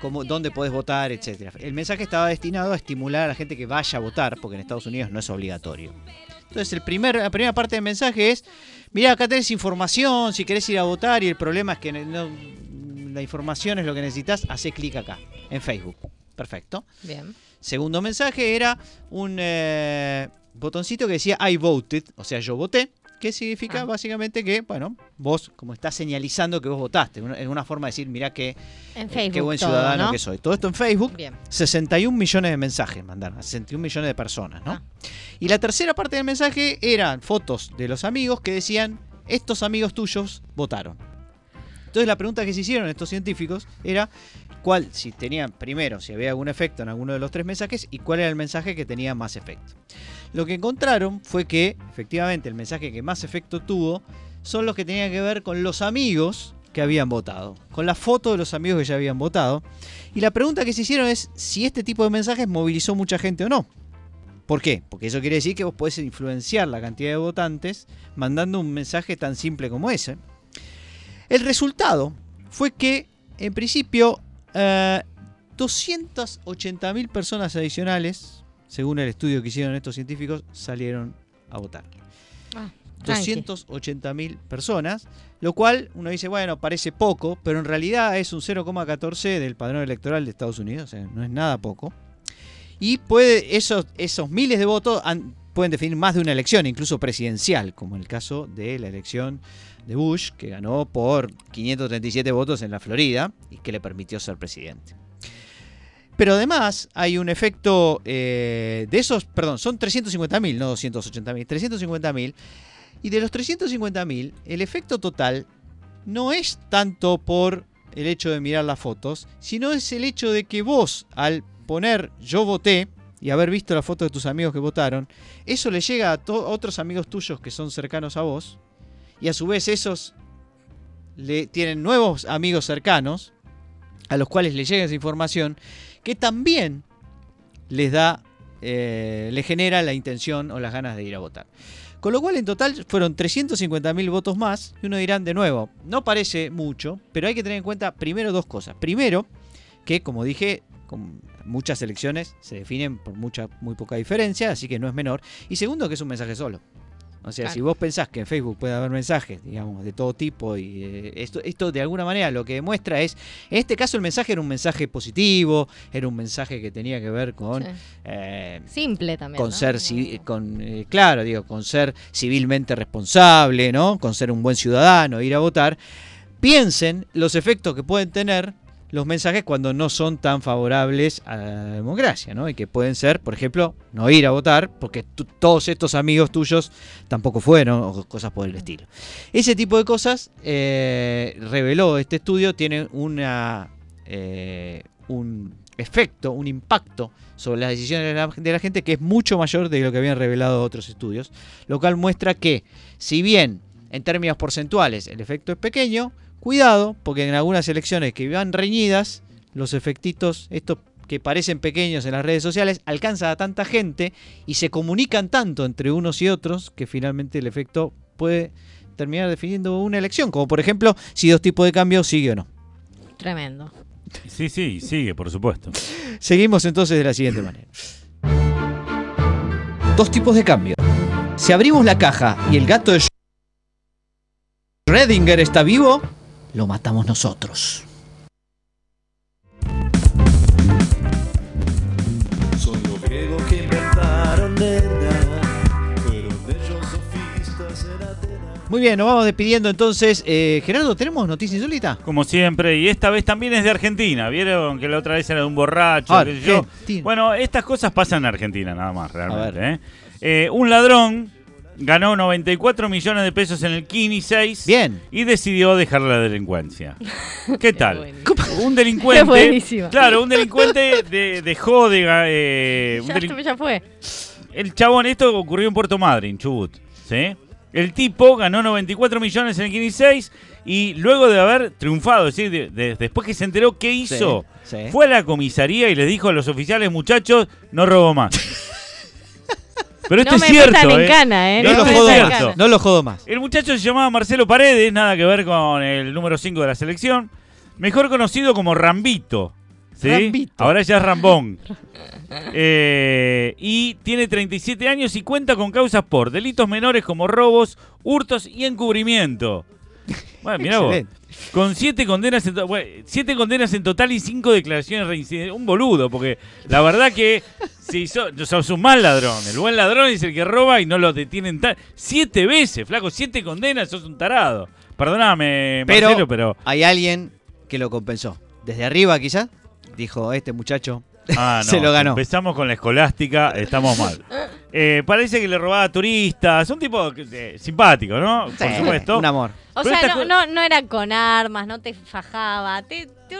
cómo, dónde podés votar, etcétera. El mensaje estaba destinado a estimular a la gente que vaya a votar, porque en Estados Unidos no es obligatorio. Entonces, el primer, la primera parte del mensaje es, mira, acá tenés información, si querés ir a votar, y el problema es que no- la información es lo que necesitas, hace clic acá, en Facebook. Perfecto. Bien. Segundo mensaje era un eh, botoncito que decía I voted, o sea, yo voté, que significa Ah. básicamente que, bueno, vos como estás señalizando que vos votaste, una- es una forma de decir, mira qué, En eh, qué buen todo, ciudadano ¿no? que soy. Todo esto en Facebook, Bien. 61 millones de mensajes mandaron, a 61 millones de personas, ¿no? Ah. Y la tercera parte del mensaje eran fotos de los amigos que decían, estos amigos tuyos votaron. Entonces la pregunta que se hicieron estos científicos era cuál, si tenían primero, si había algún efecto en alguno de los tres mensajes y cuál era el mensaje que tenía más efecto. Lo que encontraron fue que efectivamente el mensaje que más efecto tuvo son los que tenían que ver con los amigos que habían votado, con la foto de los amigos que ya habían votado. Y la pregunta que se hicieron es si este tipo de mensajes movilizó mucha gente o no. ¿Por qué? Porque eso quiere decir que vos podés influenciar la cantidad de votantes mandando un mensaje tan simple como ese. El resultado fue que, en principio, eh, 280.000 personas adicionales, según el estudio que hicieron estos científicos, salieron a votar. Ah, tranqui. 280.000 personas, lo cual uno dice, bueno, parece poco, pero en realidad es un 0,14 del padrón electoral de Estados Unidos, o sea, no es nada poco. Y puede, esos, esos miles de votos han- pueden definir más de una elección, incluso presidencial, como el caso de la elección de Bush, que ganó por 537 votos en la Florida y que le permitió ser presidente. Pero además hay un efecto eh, de esos, perdón, son 350.000, no 280.000, 350.000. Y de los 350.000, el efecto total no es tanto por el hecho de mirar las fotos, sino es el hecho de que vos, al poner yo voté y haber visto la foto de tus amigos que votaron, eso le llega a otros amigos tuyos que son cercanos a vos, y a su vez esos le tienen nuevos amigos cercanos, a los cuales le llega esa información, que también les da, eh, le genera la intención o las ganas de ir a votar. Con lo cual en total fueron 350.000 votos más, y uno dirán de nuevo, no parece mucho, pero hay que tener en cuenta primero dos cosas. Primero, que como dije, con muchas elecciones se definen por mucha, muy poca diferencia, así que no es menor. Y segundo, que es un mensaje solo. O sea, Claro. si vos pensás que en Facebook puede haber mensajes, digamos, de todo tipo, y eh, esto, esto de alguna manera lo que demuestra es, en este caso el mensaje era un mensaje positivo, era un mensaje que tenía que ver con Sí. eh, Simple también. con ¿no? ser civi- con eh, claro digo con ser civilmente responsable no con ser un buen ciudadano ir a votar piensen los efectos que pueden tener los mensajes cuando no son tan favorables a la democracia no y que pueden ser por ejemplo no ir a votar porque todos estos amigos tuyos tampoco fueron o cosas por el estilo. Ese tipo de cosas eh, reveló este estudio tiene una eh, un efecto un impacto sobre las decisiones de la, de la gente que es mucho mayor de lo que habían revelado otros estudios, lo cual muestra que si bien en términos porcentuales el efecto es pequeño, cuidado, porque en algunas elecciones que van reñidas, los efectitos, estos que parecen pequeños en las redes sociales, alcanzan a tanta gente y se comunican tanto entre unos y otros que finalmente el efecto puede terminar definiendo una elección, como por ejemplo si dos tipos de cambio sigue o no. Tremendo. Sí, sí, sigue, por supuesto. Seguimos entonces de la siguiente manera. Dos tipos de cambio. Si abrimos la caja y el gato de Schrödinger está vivo, lo matamos nosotros. Son los griegos que inventaron nada, pero de ellos sofistas en Atenas. Muy bien, nos vamos despidiendo entonces. Eh, Gerardo, ¿tenemos noticia insólita? Como siempre, y esta vez también es de Argentina. ¿Vieron que la otra vez era de un borracho? Ah, qué sé yo? Argentina. Bueno, estas cosas pasan en Argentina nada más, realmente. ¿eh? Eh, un ladrón ganó 94 millones de pesos en el Kini 6 Bien. y decidió dejar la delincuencia. ¿Qué tal? Un delincuente. Claro, un delincuente de- dejó de. eh, un Ya, delin- ya fue. el chabón, esto ocurrió en Puerto Madryn, Chubut. ¿sí? El tipo ganó 94 millones en el Kini 6 y luego de haber triunfado, es decir, de- de- después que se enteró qué hizo, Sí, sí. fue a la comisaría y les dijo a los oficiales, muchachos, no robo más. Pero esto no es cierto. en ¿eh? cana, ¿eh? No lo me jodo en cana. No lo jodo más. El muchacho se llamaba Marcelo Paredes, nada que ver con el número 5 de la selección. Mejor conocido como Rambito. ¿sí? Rambito. Ahora ya es Rambón. Eh, y tiene 37 años y cuenta con causas por delitos menores como robos, hurtos y encubrimiento. Bueno, mirá vos. Con siete condenas, en bueno, siete condenas en total y cinco declaraciones reincidentes. Un boludo, porque la verdad que si sos, sos un mal ladrón, el buen ladrón es el que roba y no lo detienen tan. Siete veces, flaco, siete condenas, sos un tarado. Perdóname, Pero, Marcelo, pero. hay alguien que lo compensó. Desde arriba quizá dijo, este muchacho Ah, no, se lo ganó. Empezamos con la escolástica, estamos mal. Eh, parece que le robaba a turistas, un tipo eh, simpático, ¿no? Por supuesto. Un amor. O Pero sea, no, co- no, no era con armas, no te fajaba, te, te,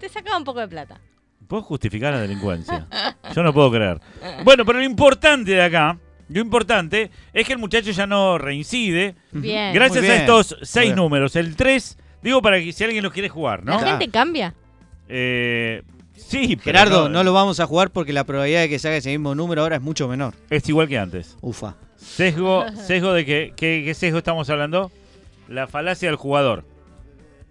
te sacaba un poco de plata. ¿Puedo justificar la delincuencia? Yo no puedo creer. Bueno, pero lo importante de acá, lo importante es que el muchacho ya no reincide. Bien. Gracias a estos seis números. El 3, digo para que si alguien lo quiere jugar, ¿no? ¿La gente cambia? Eh, sí, pero Gerardo, no, lo vamos a jugar porque la probabilidad de que salga ese mismo número ahora es mucho menor. Es igual que antes. Ufa. Sesgo, sesgo de que, ¿qué, qué sesgo estamos hablando? La falacia del jugador.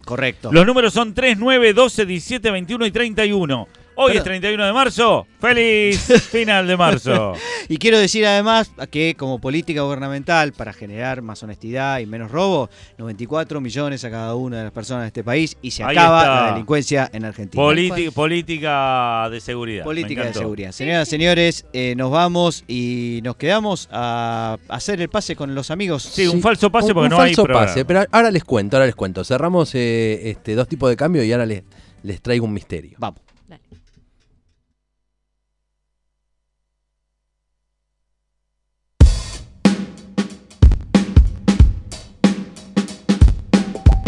Correcto. Los números son 3, 9, 12, 17, 21 y 31. Hoy es 31 de marzo. ¡Feliz final de marzo! Y quiero decir además que como política gubernamental para generar más honestidad y menos robo, 94 millones a cada una de las personas de este país y se Ahí acaba está. la delincuencia en Argentina. Política, política de seguridad. Política de seguridad. Señoras, señores, eh, nos vamos y nos quedamos a hacer el pase con los amigos. Sí, un falso pase Un- porque un no hay falso programa. pase, pero ahora les cuento, ahora les cuento. Cerramos eh, este, dos tipos de cambio y ahora les, les traigo un misterio. Vamos. Dale.